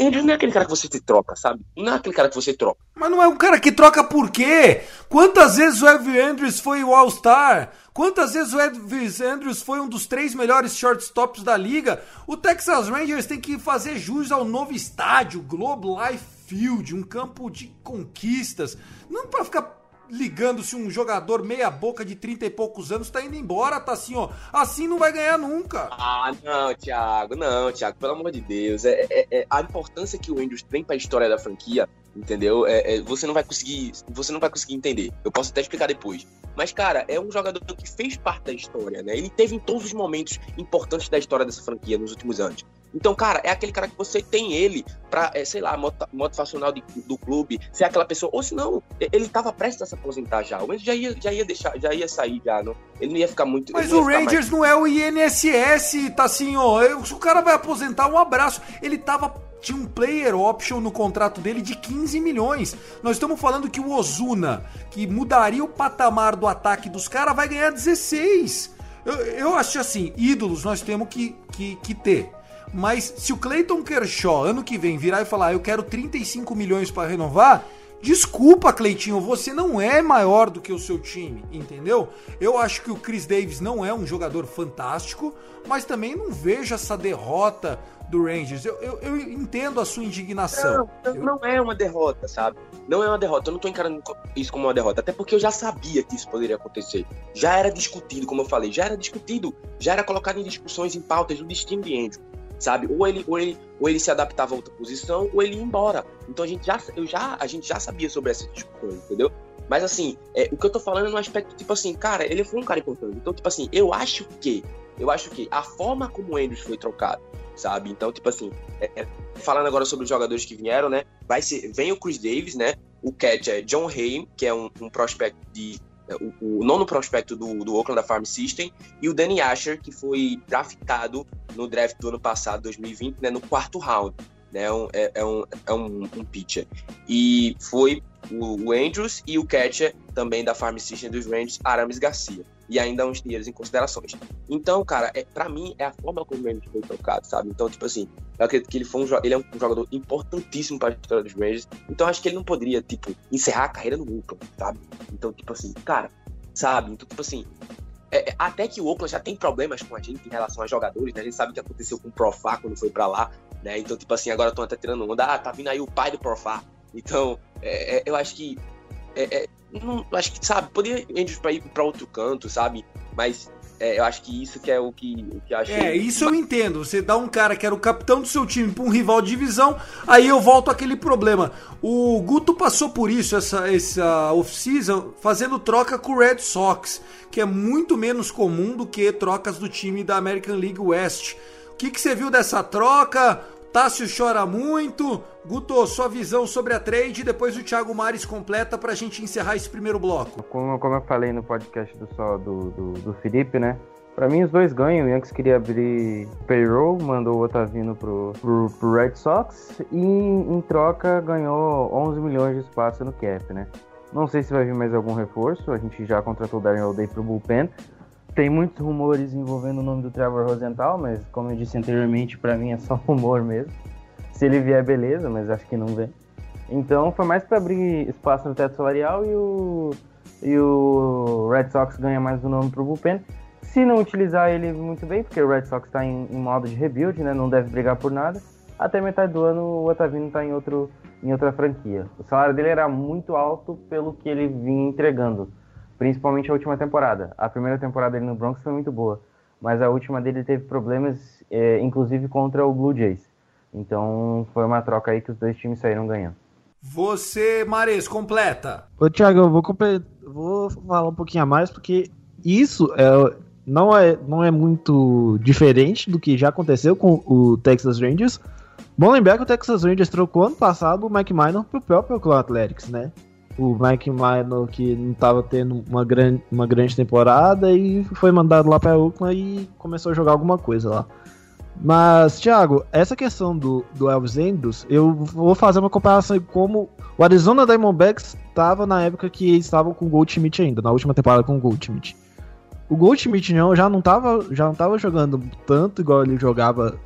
Andrews não é aquele cara que você te troca, sabe? Não é aquele cara que você troca. Mas não é um cara que troca por quê? Quantas vezes o Evan Andrews foi o All-Star? Quantas vezes o Evan Andrews foi um dos três melhores shortstops da liga? O Texas Rangers tem que fazer jus ao novo estádio, Globe Life Field, um campo de conquistas. Não para ficar ligando se um jogador meia boca de 30 e poucos anos tá indo embora, tá assim, ó. Assim não vai ganhar nunca. Ah, não, Thiago, não, Thiago, pelo amor de Deus. É, é, é a importância que o Andrews tem pra história da franquia, entendeu? É, é, você não vai conseguir. Você não vai conseguir entender. Eu posso até explicar depois. Mas, cara, é um jogador que fez parte da história, né? Ele teve em todos os momentos importantes da história dessa franquia nos últimos anos. Então, cara, é aquele cara que você tem ele pra, é, sei lá, motivacional de, do clube, ser aquela pessoa. Ou se não, ele tava prestes a se aposentar já. Mas já ia, já ia deixar, já ia sair já, não. Ele não ia ficar muito. Mas o Rangers mais... não é o INSS, tá assim, ó. Se o cara vai aposentar, um abraço. Ele tava tinha um player option no contrato dele de 15 milhões. Nós estamos falando que o Ozuna, que mudaria o patamar do ataque dos caras, vai ganhar 16. Eu, eu acho assim, ídolos nós temos que, que, que ter. Mas se o Clayton Kershaw ano que vem virar e falar, ah, eu quero 35 milhões para renovar, desculpa, Cleitinho, você não é maior do que o seu time, entendeu? Eu acho que o Chris Davis não é um jogador fantástico, mas também não vejo essa derrota do Rangers. Eu, eu, eu entendo a sua indignação. Não, não, é uma derrota, sabe? Não é uma derrota. Eu não tô encarando isso como uma derrota. Até porque eu já sabia que isso poderia acontecer. Já era discutido, como eu falei, já era discutido, já era colocado em discussões, em pautas do destino de Andrew sabe? Ou ele, ou ele, ou ele se adaptava a outra posição, ou ele ia embora. Então a gente já, eu já, a gente já sabia sobre essas discussões, entendeu? Mas assim, é, o que eu tô falando é no aspecto, tipo assim, cara, ele foi um cara importante. Então, tipo assim, eu acho que, eu acho que a forma como o Andrews foi trocado, sabe? Então, tipo assim, é, é, falando agora sobre os jogadores que vieram, né? Vai ser, vem o Chris Davis, né? O catch é John Haim, que é um, um prospect de o, o, nono prospecto do, do Oakland Farm System, e o Danny Asher, que foi draftado no draft do ano passado, 2020, né, no quarto round. Né, é, é, um, é um, um pitcher. E foi o, o, Andrews e o catcher também da Farm System dos Rangers, Aramis Garcia. E ainda uns dinheiros em considerações. Então, cara, é, para mim é a forma como o foi trocado, sabe? Então, tipo assim, eu acredito que ele, foi um, ele é um jogador importantíssimo para a história dos Rangers. Então, acho que ele não poderia, tipo, encerrar a carreira no Oakland, sabe? Então, tipo assim, cara, sabe? Então, tipo assim, é, é, até que o Oakland já tem problemas com a gente em relação a jogadores, né? A gente sabe o que aconteceu com o Profá quando foi para lá, né? Então, tipo assim, agora estão até tirando onda. Ah, tá vindo aí o pai do Profá. Então, é, é, eu acho que. É, é não, acho que, sabe, poderia ir para ir outro canto, sabe? Mas é, eu acho que isso que é o que, o que eu acho. É, isso eu entendo. Você dá um cara que era o capitão do seu time para um rival de divisão, aí eu volto àquele problema. O Guto passou por isso essa, essa off-season fazendo troca com o Red Sox, que é muito menos comum do que trocas do time da American League West. O que, que você viu dessa troca? Tássio chora muito. Guto, sua visão sobre a trade e depois o Thiago Mares completa para a gente encerrar esse primeiro bloco. Como, como eu falei no podcast do, do, do, do Felipe, né? Para mim, os dois ganham. O Yankees queria abrir payroll, mandou o Otavino pro, pro, pro Red Sox e, em troca, ganhou 11 milhões de espaço no cap, né? Não sei se vai vir mais algum reforço. A gente já contratou o Darren O'Day pro bullpen. Tem muitos rumores envolvendo o nome do Trevor Rosenthal, mas como eu disse anteriormente, para mim é só rumor mesmo. Se ele vier, beleza, mas acho que não vem. Então foi mais para abrir espaço no teto salarial e o, e o Red Sox ganha mais um nome pro bullpen. Se não utilizar ele muito bem, porque o Red Sox está em, em, modo de rebuild, né, não deve brigar por nada, até metade do ano o Otavino está em, outro, em outra franquia. O salário dele era muito alto pelo que ele vinha entregando, principalmente a última temporada. A primeira temporada dele no Bronx foi muito boa, mas a última dele teve problemas, é, inclusive contra o Blue Jays. Então foi uma troca aí que os dois times saíram ganhando. Você, Mares, completa. Ô, Thiago, eu vou, vou falar um pouquinho a mais, porque isso é, não, é, não é muito diferente do que já aconteceu com o Texas Rangers. Bom lembrar que o Texas Rangers trocou ano passado o Mike Minor pro próprio Oakland Athletics, né? O Mike Minor que não estava tendo uma grande, uma grande temporada e foi mandado lá para Oakland e começou a jogar alguma coisa lá. Mas, Thiago, essa questão do, do Elvis Andrews, eu vou fazer uma comparação com como o Arizona Diamondbacks estava na época que eles estavam com o Goldschmidt ainda, na última temporada com o Goldschmidt. O Goldschmidt não, já não estava já não tava jogando tanto igual ele jogava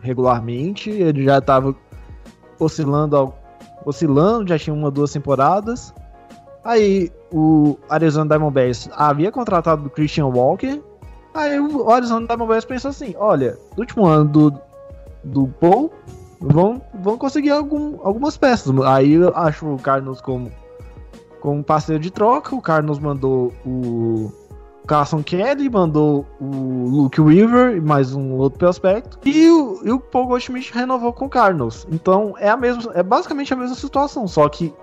regularmente, ele já estava oscilando, oscilando, já tinha uma duas temporadas. Aí o Arizona Diamondbacks havia contratado o Christian Walker, Aí o Arizona Diamondbacks pensou assim, olha, no último ano do, do Paul, vão, vão conseguir algum, algumas peças. Aí eu acho o Carlos como, como parceiro de troca, o Carlos mandou o Carson Kelly, mandou o Luke Weaver, mais um outro prospecto, e o, e o Paul Goldschmidt renovou com o Carlos. Então é, a mesma, é basicamente a mesma situação, só que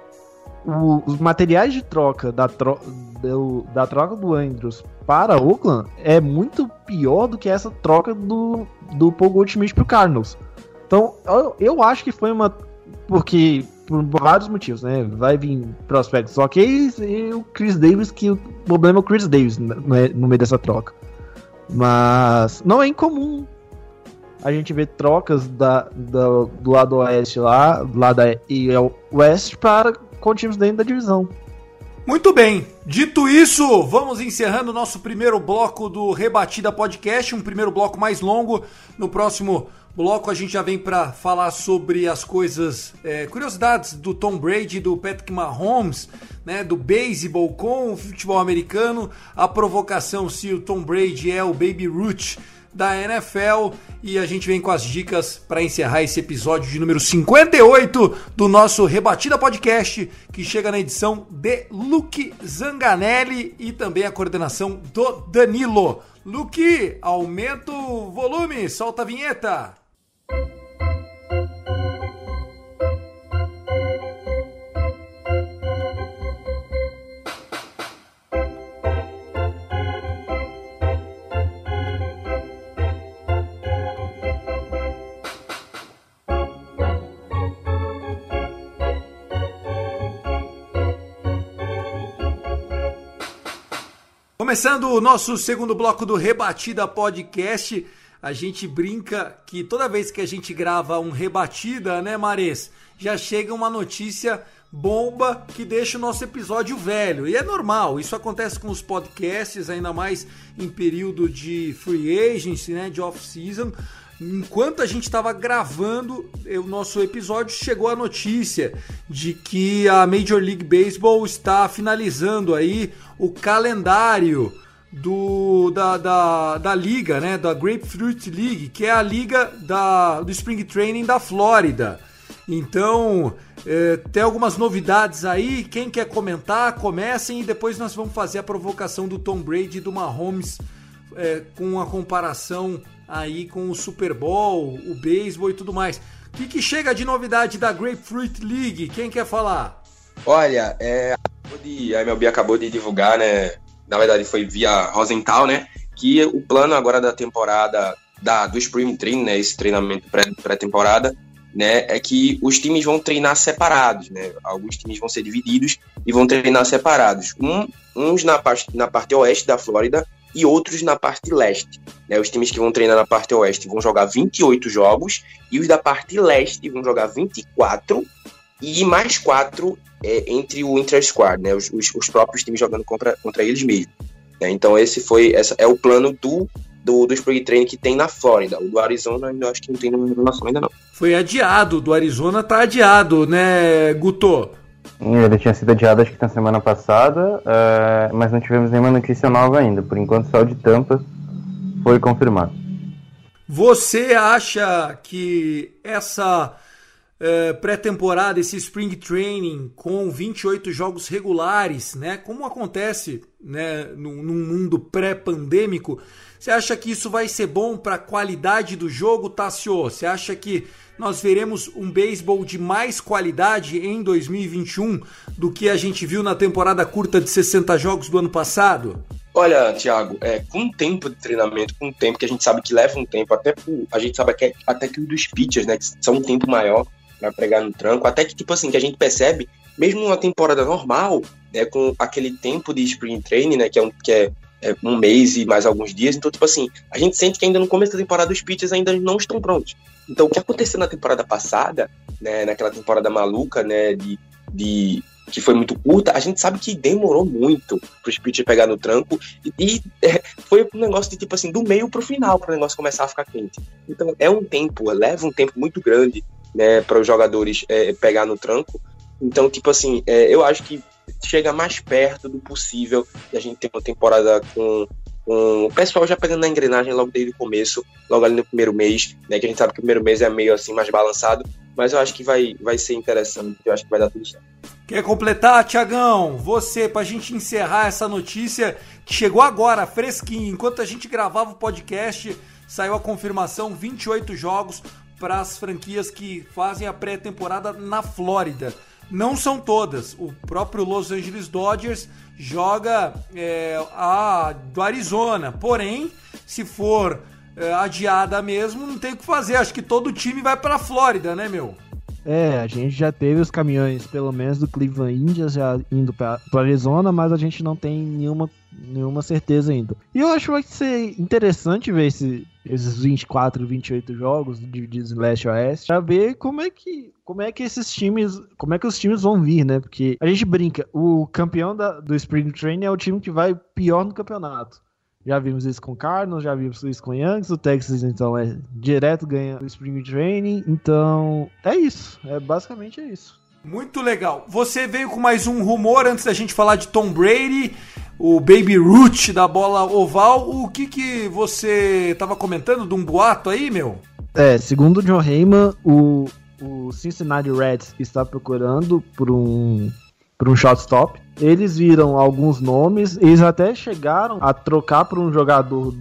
o, os materiais de troca da, tro, do, da troca do Andrews para Oakland é muito pior do que essa troca do, do Paul Goldschmidt pro Cardinals. Então, eu, eu acho que foi uma. Porque. Por vários motivos, né? Vai vir prospectos ok e o Chris Davis, que o problema é o Chris Davis no, no meio dessa troca. Mas não é incomum a gente ver trocas da, da, do lado oeste lá, lá da EL West para com times dentro da divisão. Muito bem, dito isso, vamos encerrando o nosso primeiro bloco do Rebatida Podcast, um primeiro bloco mais longo. No próximo bloco a gente já vem para falar sobre as coisas, é, curiosidades do Tom Brady, do Patrick Mahomes, né, do beisebol com o futebol americano, a provocação se o Tom Brady é o Baby Root da NFL e a gente vem com as dicas para encerrar esse episódio de número 58 do nosso Rebatida Podcast, que chega na edição de Luke Zanganelli e também a coordenação do Danilo. Luke, aumenta o volume, solta a vinheta. Começando o nosso segundo bloco do Rebatida Podcast, a gente brinca que toda vez que a gente grava um Rebatida, né, Mares, já chega uma notícia bomba que deixa o nosso episódio velho. E é normal, isso acontece com os podcasts, ainda mais em período de free agency, né, de off-season. Enquanto a gente estava gravando o nosso episódio, chegou a notícia de que a Major League Baseball está finalizando aí o calendário do, da, da, da liga, né, da Grapefruit League, que é a liga da, do Spring Training da Flórida. Então, é, tem algumas novidades aí. Quem quer comentar, comecem e depois nós vamos fazer a provocação do Tom Brady e do Mahomes é, com a comparação aí com o Super Bowl, o beisebol e tudo mais. O que, que chega de novidade da Grapefruit League? Quem quer falar? Olha, é, a MLB acabou de divulgar, né? Na verdade, foi via Rosenthal, né? Que o plano agora da temporada da, do Spring Training, né? Esse treinamento pré-temporada, né? É que os times vão treinar separados, né? Alguns times vão ser divididos e vão treinar separados. Um, uns na parte, na parte oeste da Flórida e outros na parte leste. Né? Os times que vão treinar na parte oeste vão jogar 28 jogos e os da parte leste vão jogar 24 e mais 4 é, entre o inter-squad, né? Os, os, os, próprios times jogando contra, contra eles mesmos. Né? Então esse foi essa é o plano do, do, do Spring Training que tem na Flórida. O do Arizona ainda acho que não tem informação ainda não. Foi adiado, do Arizona tá adiado, né, Guto? Ele tinha sido adiado acho que na semana passada, é, mas não tivemos nenhuma notícia nova ainda. Por enquanto, só o de Tampa foi confirmado. Você acha que essa é, pré-temporada, esse spring training com 28 jogos regulares, né, como acontece né, num, mundo pré-pandêmico, você acha que isso vai ser bom para a qualidade do jogo, Tassio? Você acha que nós veremos um beisebol de mais qualidade em 2021 do que a gente viu na temporada curta de 60 jogos do ano passado? Olha, Thiago, é, com tempo de treinamento, com tempo que a gente sabe que leva um tempo, até por, a gente sabe que, até que dos pitchers, né, que são um tempo maior para pregar no tranco, até que tipo assim, que a gente percebe, mesmo numa temporada normal, né, com aquele tempo de spring training, né, que é um, que é, é um mês e mais alguns dias, então tipo assim, a gente sente que ainda no começo da temporada os pitchers ainda não estão prontos. Então o que aconteceu na temporada passada, né, naquela temporada maluca, né, de, de que foi muito curta, a gente sabe que demorou muito pro Speed pegar no tranco e, e é, foi um negócio de tipo assim, do meio pro final para o negócio começar a ficar quente. Então é um tempo, leva um tempo muito grande, né, para os jogadores é, pegar no tranco. Então, tipo assim, é, eu acho que chega mais perto do possível de a gente ter uma temporada com um, o pessoal já pegando na engrenagem logo desde o começo, logo ali no primeiro mês, né? Que a gente sabe que o primeiro mês é meio assim mais balançado, mas eu acho que vai, vai ser interessante, eu acho que vai dar tudo certo. Quer completar, Tiagão? Você, pra gente encerrar essa notícia que chegou agora, fresquinho, enquanto a gente gravava o podcast, saiu a confirmação: 28 jogos para as franquias que fazem a pré-temporada na Flórida. Não são todas. O próprio Los Angeles Dodgers joga é, a do Arizona. Porém, se for é, adiada mesmo, não tem o que fazer. Acho que todo time vai para a Flórida, né, meu? É, a gente já teve os caminhões, pelo menos do Cleveland Indians, já indo para Arizona, mas a gente não tem nenhuma, nenhuma certeza ainda. E eu acho que vai ser interessante ver esse, esses 24, 28 jogos de, de Leste Oeste, pra ver como é que como é que esses times, como é que os times vão vir, né? Porque a gente brinca, o campeão da, do Spring Training é o time que vai pior no campeonato. Já vimos isso com Cardinals, já vimos isso com Yankees, o Texas então é direto ganha o Spring Training, então é isso, é basicamente é isso. Muito legal. Você veio com mais um rumor antes da gente falar de Tom Brady, o Baby Root da bola oval. O que que você estava comentando de um boato aí, meu? É, segundo o John Heyman, o, o Cincinnati Reds está procurando por um por um shortstop. Eles viram alguns nomes, eles até chegaram a trocar por um jogador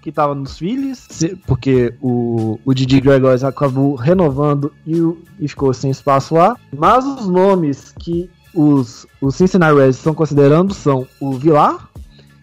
que estava nos Phillies, porque o, o Didi Gregorius acabou renovando e, e, ficou sem espaço lá. Mas os nomes que os, os Cincinnati Reds estão considerando são o Vilar,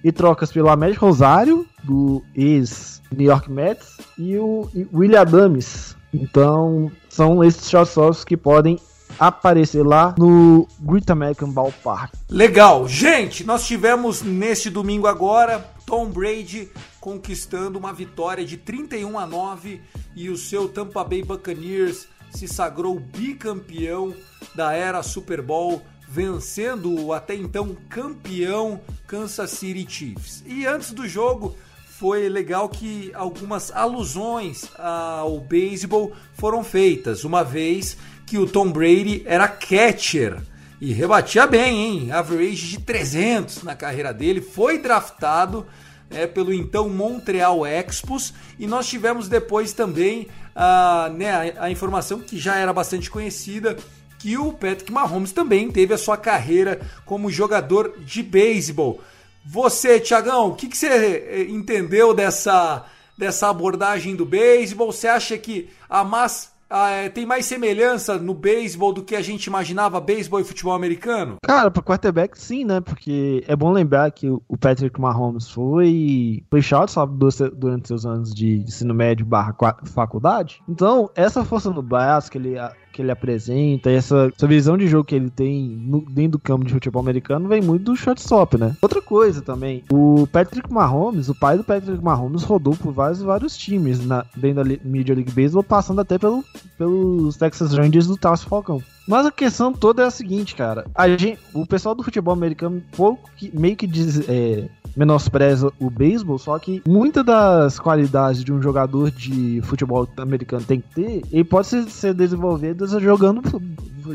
e trocas pelo Américo Rosário, do ex-New York Mets, e o e William Adams. Então, são esses shortstops que podem aparecer lá no Great American Ballpark. Legal. Gente, nós tivemos neste domingo agora Tom Brady conquistando uma vitória de 31 a 9 e o seu Tampa Bay Buccaneers se sagrou bicampeão da era Super Bowl, vencendo o até então campeão Kansas City Chiefs. E antes do jogo, foi legal que algumas alusões ao beisebol foram feitas, uma vez que o Tom Brady era catcher e rebatia bem, hein? Average de 300 na carreira dele, foi draftado é, pelo então Montreal Expos e nós tivemos depois também a, né, a, a informação que já era bastante conhecida que o Patrick Mahomes também teve a sua carreira como jogador de beisebol. Você, Tiagão, o que, que, você eh, entendeu dessa, dessa abordagem do beisebol? Você acha que a massa ah, é, tem mais semelhança no beisebol do que a gente imaginava beisebol e futebol americano? Cara, para quarterback sim, né? Porque é bom lembrar que o Patrick Mahomes foi, foi shortstop durante seus anos de ensino médio barra faculdade. Então, essa força no braço que ele que ele apresenta, essa, essa visão de jogo que ele tem no, dentro do campo de futebol americano vem muito do shortstop, né? Outra coisa também, o Patrick Mahomes, o pai do Patrick Mahomes rodou por vários vários times na, dentro da Major League Baseball, passando até pelo, pelos Texas Rangers do Taos Falcão. Mas a questão toda é a seguinte, cara. A gente, o pessoal do futebol americano pouco que, meio que diz, é, menospreza o beisebol, só que muitas das qualidades de um jogador de futebol americano tem que ter, ele pode ser, ser desenvolvido jogando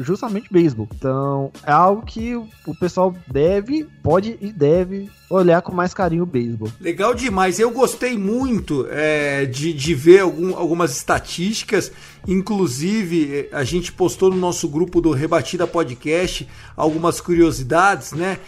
justamente beisebol. Então, é algo que o pessoal deve, pode e deve olhar com mais carinho o beisebol. Legal demais. Eu gostei muito é, de, de ver algum, algumas estatísticas. Inclusive, a gente postou no nosso grupo do Rebatida Podcast algumas curiosidades, né?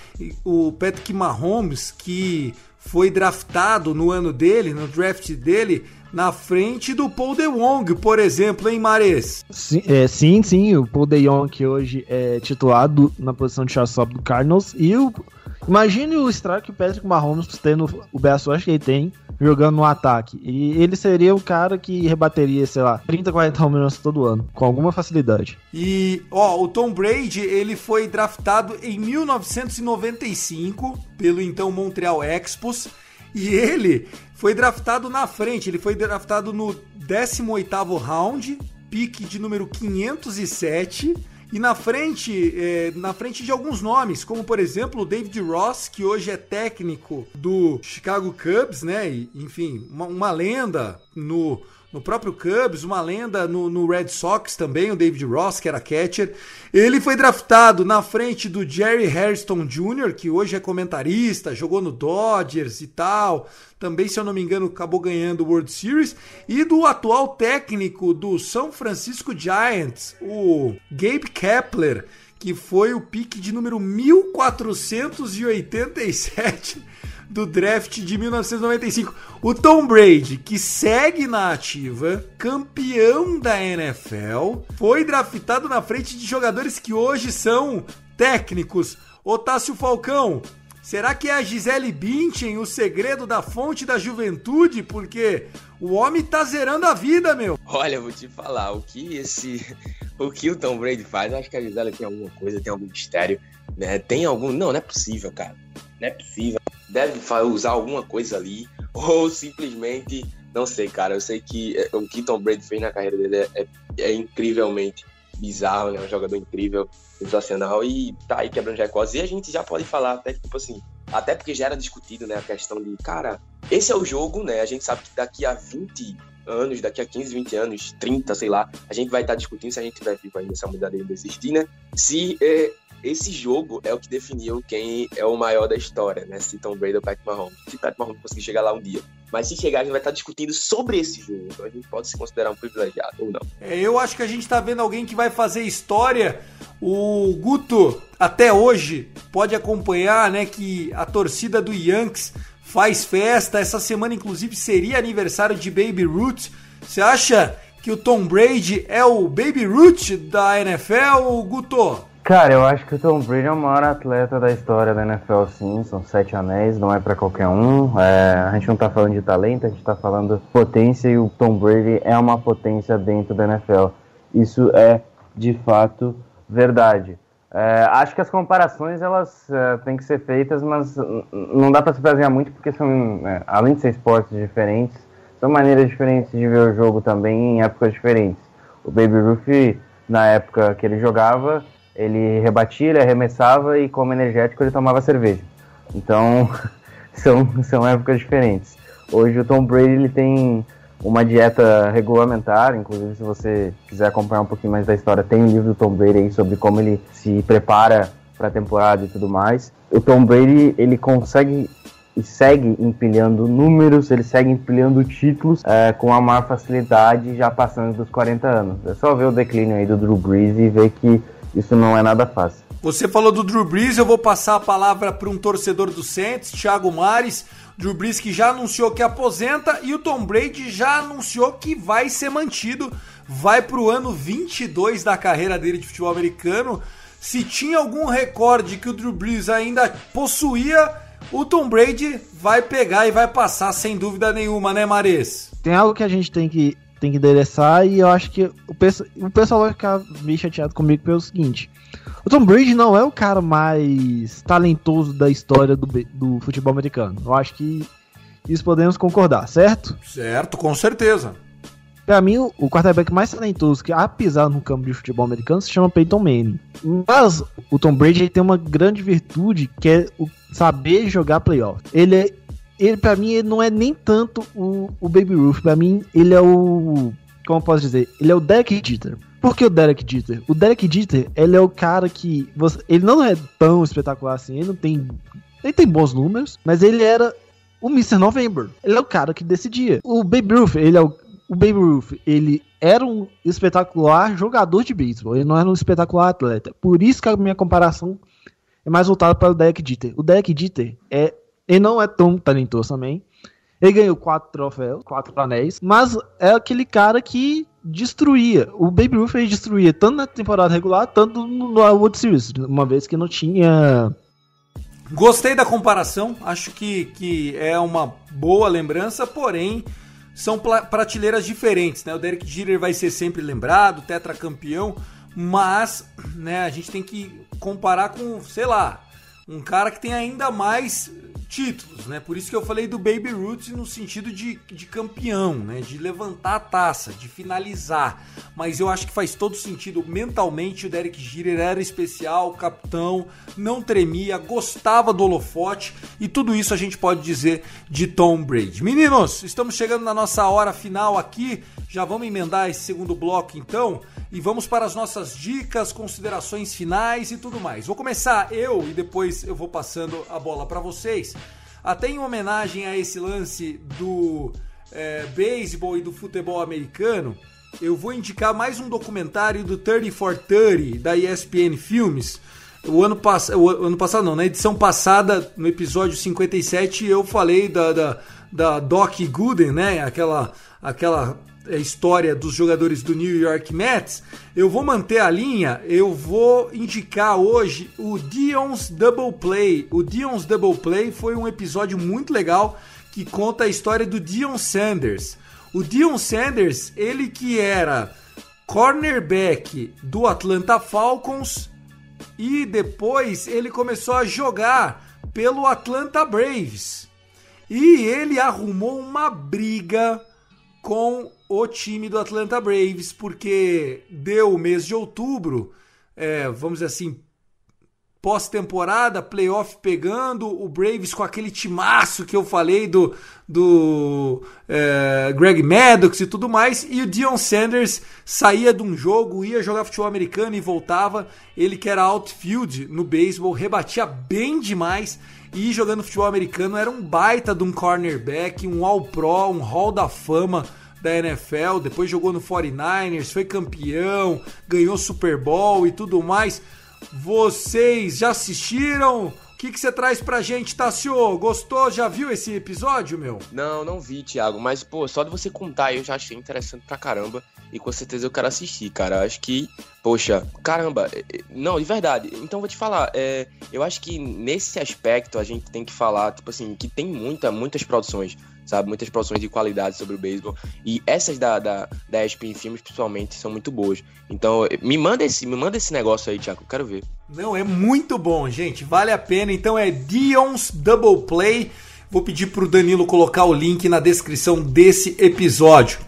O Patrick Mahomes, que foi draftado no ano dele, no draft dele, na frente do Paul De Wong, por exemplo, hein, Mares? Sim, é, sim, sim, o Paul De Wong que hoje é titulado na posição de shortstop do Cardinals e o Imagine o estrago que o Patrick Mahomes tendo o braço que ele tem jogando no ataque. E ele seria o cara que rebateria, sei lá, 30, 40 minutos todo ano, com alguma facilidade. E, ó, o Tom Brady, ele foi draftado em 1995 pelo então Montreal Expos. E ele foi draftado na frente, ele foi draftado no 18º round, pique de número 507 e na frente, é, na frente de alguns nomes, como por exemplo o David Ross, que hoje é técnico do Chicago Cubs, né? E, enfim, uma, uma lenda no no próprio Cubs, uma lenda no, no, Red Sox também, o David Ross, que era catcher. Ele foi draftado na frente do Jerry Hairston Jr., que hoje é comentarista, jogou no Dodgers e tal. Também, se eu não me engano, acabou ganhando o World Series. E do atual técnico do São Francisco Giants, o Gabe Kepler, que foi o pique de número 1487 do draft de 1995. O Tom Brady, que segue na ativa, campeão da NFL, foi draftado na frente de jogadores que hoje são técnicos. Otácio Falcão, Será que é a Gisele Bündchen o segredo da fonte da juventude? Porque o homem tá zerando a vida, meu. Olha, vou te falar, o que esse. O que o Tom Brady faz, eu acho que a Gisele tem alguma coisa, tem algum mistério, né? Tem algum. Não, não é possível, cara. Não é possível deve usar alguma coisa ali, ou simplesmente, não sei, cara. Eu sei que é, o que Tom Brady fez na carreira dele é, é, é incrivelmente bizarro, né? Um jogador incrível, sensacional, e tá aí quebrando recordes. E a gente já pode falar até que, tipo assim, até porque já era discutido, né? A questão de, cara, esse é o jogo, né? A gente sabe que daqui a 20 anos, daqui a 15, 20 anos, 30, sei lá, a gente vai estar discutindo se a gente tiver vivo ainda, se a humanidade ainda existir, né? Se é, esse jogo é o que definiu quem é o maior da história, né? Se Tom Brady ou Patrick Mahomes. Se Patrick Mahomes conseguir chegar lá um dia. Mas se chegar, a gente vai estar discutindo sobre esse jogo. Então a gente pode se considerar um privilegiado ou não. É, eu acho que a gente está vendo alguém que vai fazer história. O Guto, até hoje, pode acompanhar, né? Que a torcida do Yankees faz festa. Essa semana, inclusive, seria aniversário de Baby Ruth. Você acha que o Tom Brady é o Baby Ruth da NFL, Guto? Cara, eu acho que o Tom Brady é o maior atleta da história da NFL, sim. São sete anéis, não é para qualquer um. É, a gente não tá falando de talento, a gente tá falando potência e o Tom Brady é uma potência dentro da NFL. Isso é, de fato, verdade. É, acho que as comparações elas é, têm que ser feitas, mas não dá para se basear muito porque são, é, além de ser esportes diferentes, são maneiras diferentes de ver o jogo também em épocas diferentes. O Baby Ruth, na época que ele jogava, ele rebatia, ele arremessava e como energético ele tomava cerveja. Então, são, são épocas diferentes. Hoje o Tom Brady ele tem uma dieta regulamentar, inclusive se você quiser acompanhar um pouquinho mais da história, tem um livro do Tom Brady aí sobre como ele se prepara para a temporada e tudo mais. O Tom Brady ele consegue e segue empilhando números, ele segue empilhando títulos é, com a maior facilidade já passando dos 40 anos. É só ver o declínio aí do Drew Brees e ver que isso não é nada fácil. Você falou do Drew Brees, eu vou passar a palavra para um torcedor do Saints, Thiago Mares. Drew Brees que já anunciou que aposenta e o Tom Brady já anunciou que vai ser mantido, vai para o ano 22 da carreira dele de futebol americano. Se tinha algum recorde que o Drew Brees ainda possuía, o Tom Brady vai pegar e vai passar sem dúvida nenhuma, né, Mares? Tem algo que a gente tem que tem que endereçar e eu acho que o, pessoal, o pessoal vai ficar meio chateado comigo pelo seguinte. O Tom Brady não é o cara mais talentoso da história do, do futebol americano. Eu acho que isso podemos concordar, certo? Certo, com certeza. Pra mim, o, quarterback mais talentoso que a pisar no campo de futebol americano se chama Peyton Manning. Mas o Tom Brady tem uma grande virtude que é o saber jogar playoff. Ele é. Ele, pra mim, ele não é nem tanto o, o Baby Ruth. Pra mim, ele é o. Como eu posso dizer? Ele é o Derek Jeter. Por que o Derek Jeter? O Derek Jeter, ele é o cara que. Você, ele não é tão espetacular assim, ele não tem. Ele tem bons números, mas ele era o Mr. November. Ele é o cara que decidia. O Baby Ruth, ele é o. O Baby Ruth, ele era um espetacular jogador de beisebol, ele não era um espetacular atleta. Por isso que a minha comparação é mais voltada para o Derek Jeter. O Derek Jeter é, ele não é tão talentoso também. Ele ganhou quatro troféus, quatro anéis, mas é aquele cara que destruía. O Baby Ruth ele destruía tanto na temporada regular, tanto no World Series, uma vez que não tinha Gostei da comparação, acho que, que é uma boa lembrança, porém são prateleiras diferentes, né? O Derek Jeter vai ser sempre lembrado, tetracampeão, mas né, a gente tem que comparar com, sei lá, um cara que tem ainda mais títulos, né? Por isso que eu falei do Baby Ruth no sentido de, de campeão, né? De levantar a taça, de finalizar. Mas eu acho que faz todo sentido. Mentalmente, o Derek Jeter era especial, capitão, não tremia, gostava do holofote e tudo isso a gente pode dizer de Tom Brady. Meninos, estamos chegando na nossa hora final aqui. Já vamos emendar esse segundo bloco então e vamos para as nossas dicas, considerações finais e tudo mais. Vou começar eu e depois eu vou passando a bola para vocês. Até em homenagem a esse lance do é, beisebol e do futebol americano, eu vou indicar mais um documentário do 30 for 30 da ESPN Filmes. O ano, pass o ano passado, não, na edição passada, no episódio 57, eu falei da, da, da Doc Gooden, né? Aquela, aquela a história dos jogadores do New York Mets, eu vou manter a linha, eu vou indicar hoje o Dion's Double Play. O Dion's Double Play foi um episódio muito legal que conta a história do Dion Sanders. O Dion Sanders, ele que era cornerback do Atlanta Falcons e depois ele começou a jogar pelo Atlanta Braves. E ele arrumou uma briga com o time do Atlanta Braves, porque deu o mês de outubro, é, vamos dizer assim, pós-temporada, playoff pegando, o Braves com aquele timaço que eu falei do, do é, Greg Maddox e tudo mais, e o Dion Sanders saía de um jogo, ia jogar futebol americano e voltava, ele que era outfield no beisebol, rebatia bem demais, e jogando futebol americano era um baita de um cornerback, um all-pro, um hall da fama, da NFL, depois jogou no 49ers, foi campeão, ganhou Super Bowl e tudo mais. Vocês já assistiram? O que, que você traz pra gente, Tassio? Gostou? Já viu esse episódio, meu? Não, não vi, Thiago. Mas, pô, só de você contar eu já achei interessante pra caramba. E com certeza eu quero assistir, cara. Acho que, poxa, caramba. É, é, não, de verdade. Então vou te falar. É, eu acho que nesse aspecto a gente tem que falar, tipo assim, que tem muita, muitas produções sabe? Muitas produções de qualidade sobre o beisebol. E essas da, da, da ESPN Filmes, principalmente, são muito boas. Então, me manda esse, me manda esse negócio aí, Thiago, eu quero ver. Não, é muito bom, gente. Vale a pena. Então é Dion's Double Play. Vou pedir pro Danilo colocar o link na descrição desse episódio.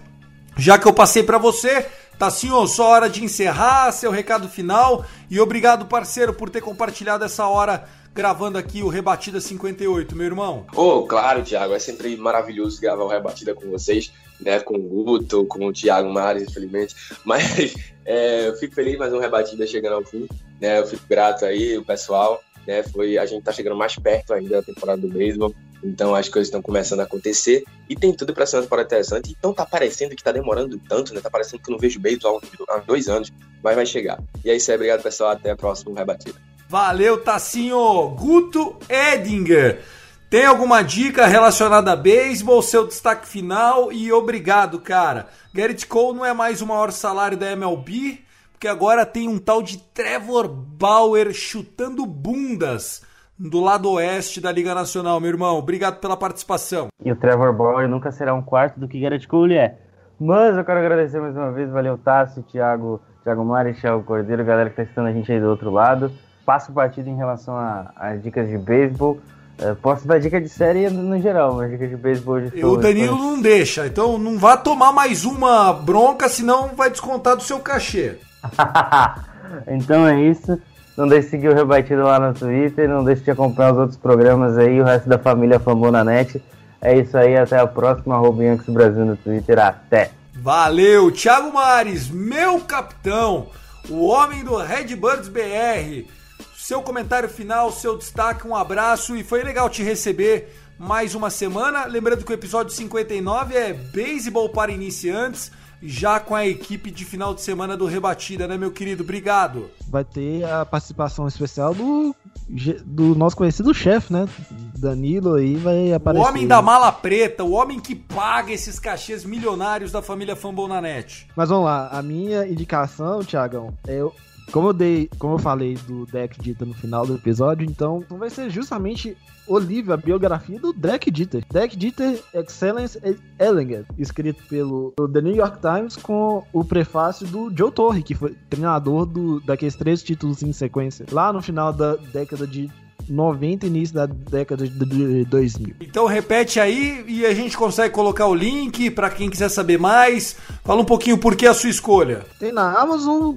Já que eu passei para você, Tá sim, ó, só hora de encerrar, seu recado final. E obrigado, parceiro, por ter compartilhado essa hora gravando aqui o Rebatida 58, meu irmão? Oh, claro, Thiago, é sempre maravilhoso gravar o Rebatida com vocês, né? Com o Guto, com o Thiago Mares, infelizmente. Mas é, eu fico feliz mais um Rebatida chegando ao fim, né? Eu fico grato aí, o pessoal, né? Foi, a gente tá chegando mais perto ainda da temporada do beisebol. Então as coisas estão começando a acontecer e tem tudo para ser uma temporada interessante. Então tá parecendo que tá demorando tanto, né? Tá parecendo que eu não vejo beisebol há dois anos, mas vai chegar. E é isso aí, obrigado pessoal, até a próxima rebatida. Valeu, Tassinho. Guto Edinger. Tem alguma dica relacionada a beisebol, seu destaque final e obrigado, cara. Garrett Cole não é mais o maior salário da MLB, porque agora tem um tal de Trevor Bauer chutando bundas do lado oeste da Liga Nacional, meu irmão. Obrigado pela participação. E o Trevor Bauer nunca será um quarto do que Garrett Cole é. Mas eu quero agradecer mais uma vez, valeu Tassi, Thiago, Thiago Mari, Thiago Cordeiro, galera que tá assistindo a gente aí do outro lado passo partido em relação às dicas de beisebol. É, posso dar dica de série no geral, mas dica de beisebol de O Danilo não deixa, então não vá tomar mais uma bronca, senão vai descontar do seu cachê. então é isso. Não deixe de seguir o Rebatido lá no Twitter, não deixe de acompanhar os outros programas aí, o resto da família Fambona Net. É isso aí, até a próxima, arroba Brasil no Twitter, até! Valeu, Thiago Mares, meu capitão, o homem do Redbirds BR. Seu comentário final, seu destaque, um abraço e foi legal te receber mais uma semana. Lembrando que o episódio 59 é Beisebol para Iniciantes, já com a equipe de final de semana do Rebatida, né, meu querido? Obrigado. Vai ter a participação especial do, do nosso conhecido chefe, né? Danilo aí vai aparecer. O homem da mala preta, o homem que paga esses cachês milionários da família Fambonanet. Mas vamos lá, a minha indicação, Tiagão, é como eu dei, como eu falei do deck dita no final do episódio, então vai ser justamente o livro, a biografia do Deck Dieter. Deck Dieter Excellence Ellinger, escrito pelo The New York Times com o prefácio do Joe Torre, que foi treinador do, daqueles três títulos em sequência, lá no final da década de 90 início da década de 2000. Então repete aí e a gente consegue colocar o link para quem quiser saber mais. Fala um pouquinho por que a sua escolha. Tem na Amazon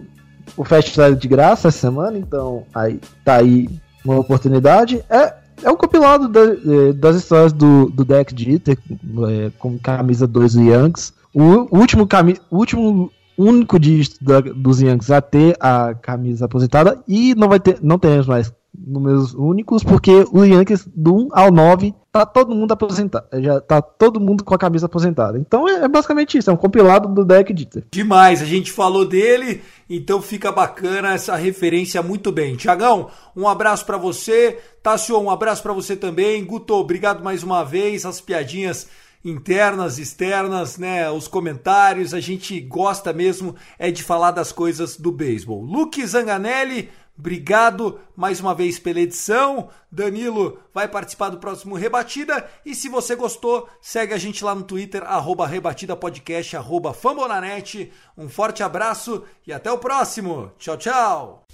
o festival de graça essa semana, então aí tá aí uma oportunidade. É é um compilado da, é, das histórias do, do deck Jeter, é, com camisa 2 do Yankees. O, último, cami último único dígito da, dos Yankees a ter a camisa aposentada e não vai ter, não teremos mais números únicos, porque o Yankees do 1 ao 9 tá todo mundo aposentado. Já tá todo mundo com a camisa aposentada. Então é, é basicamente isso, é um compilado do deck Dieter. Demais, a gente falou dele, então fica bacana essa referência muito bem. Tiagão, um abraço para você. Tassio, um abraço para você também. Guto, obrigado mais uma vez. As piadinhas internas, externas, né, os comentários, a gente gosta mesmo é de falar das coisas do beisebol. Luke Zanganelli, Obrigado mais uma vez pela edição. Danilo vai participar do próximo Rebatida. E se você gostou, segue a gente lá no Twitter, arroba Rebatida Podcast, arroba Fambonanet. Um forte abraço e até o próximo. Tchau, tchau.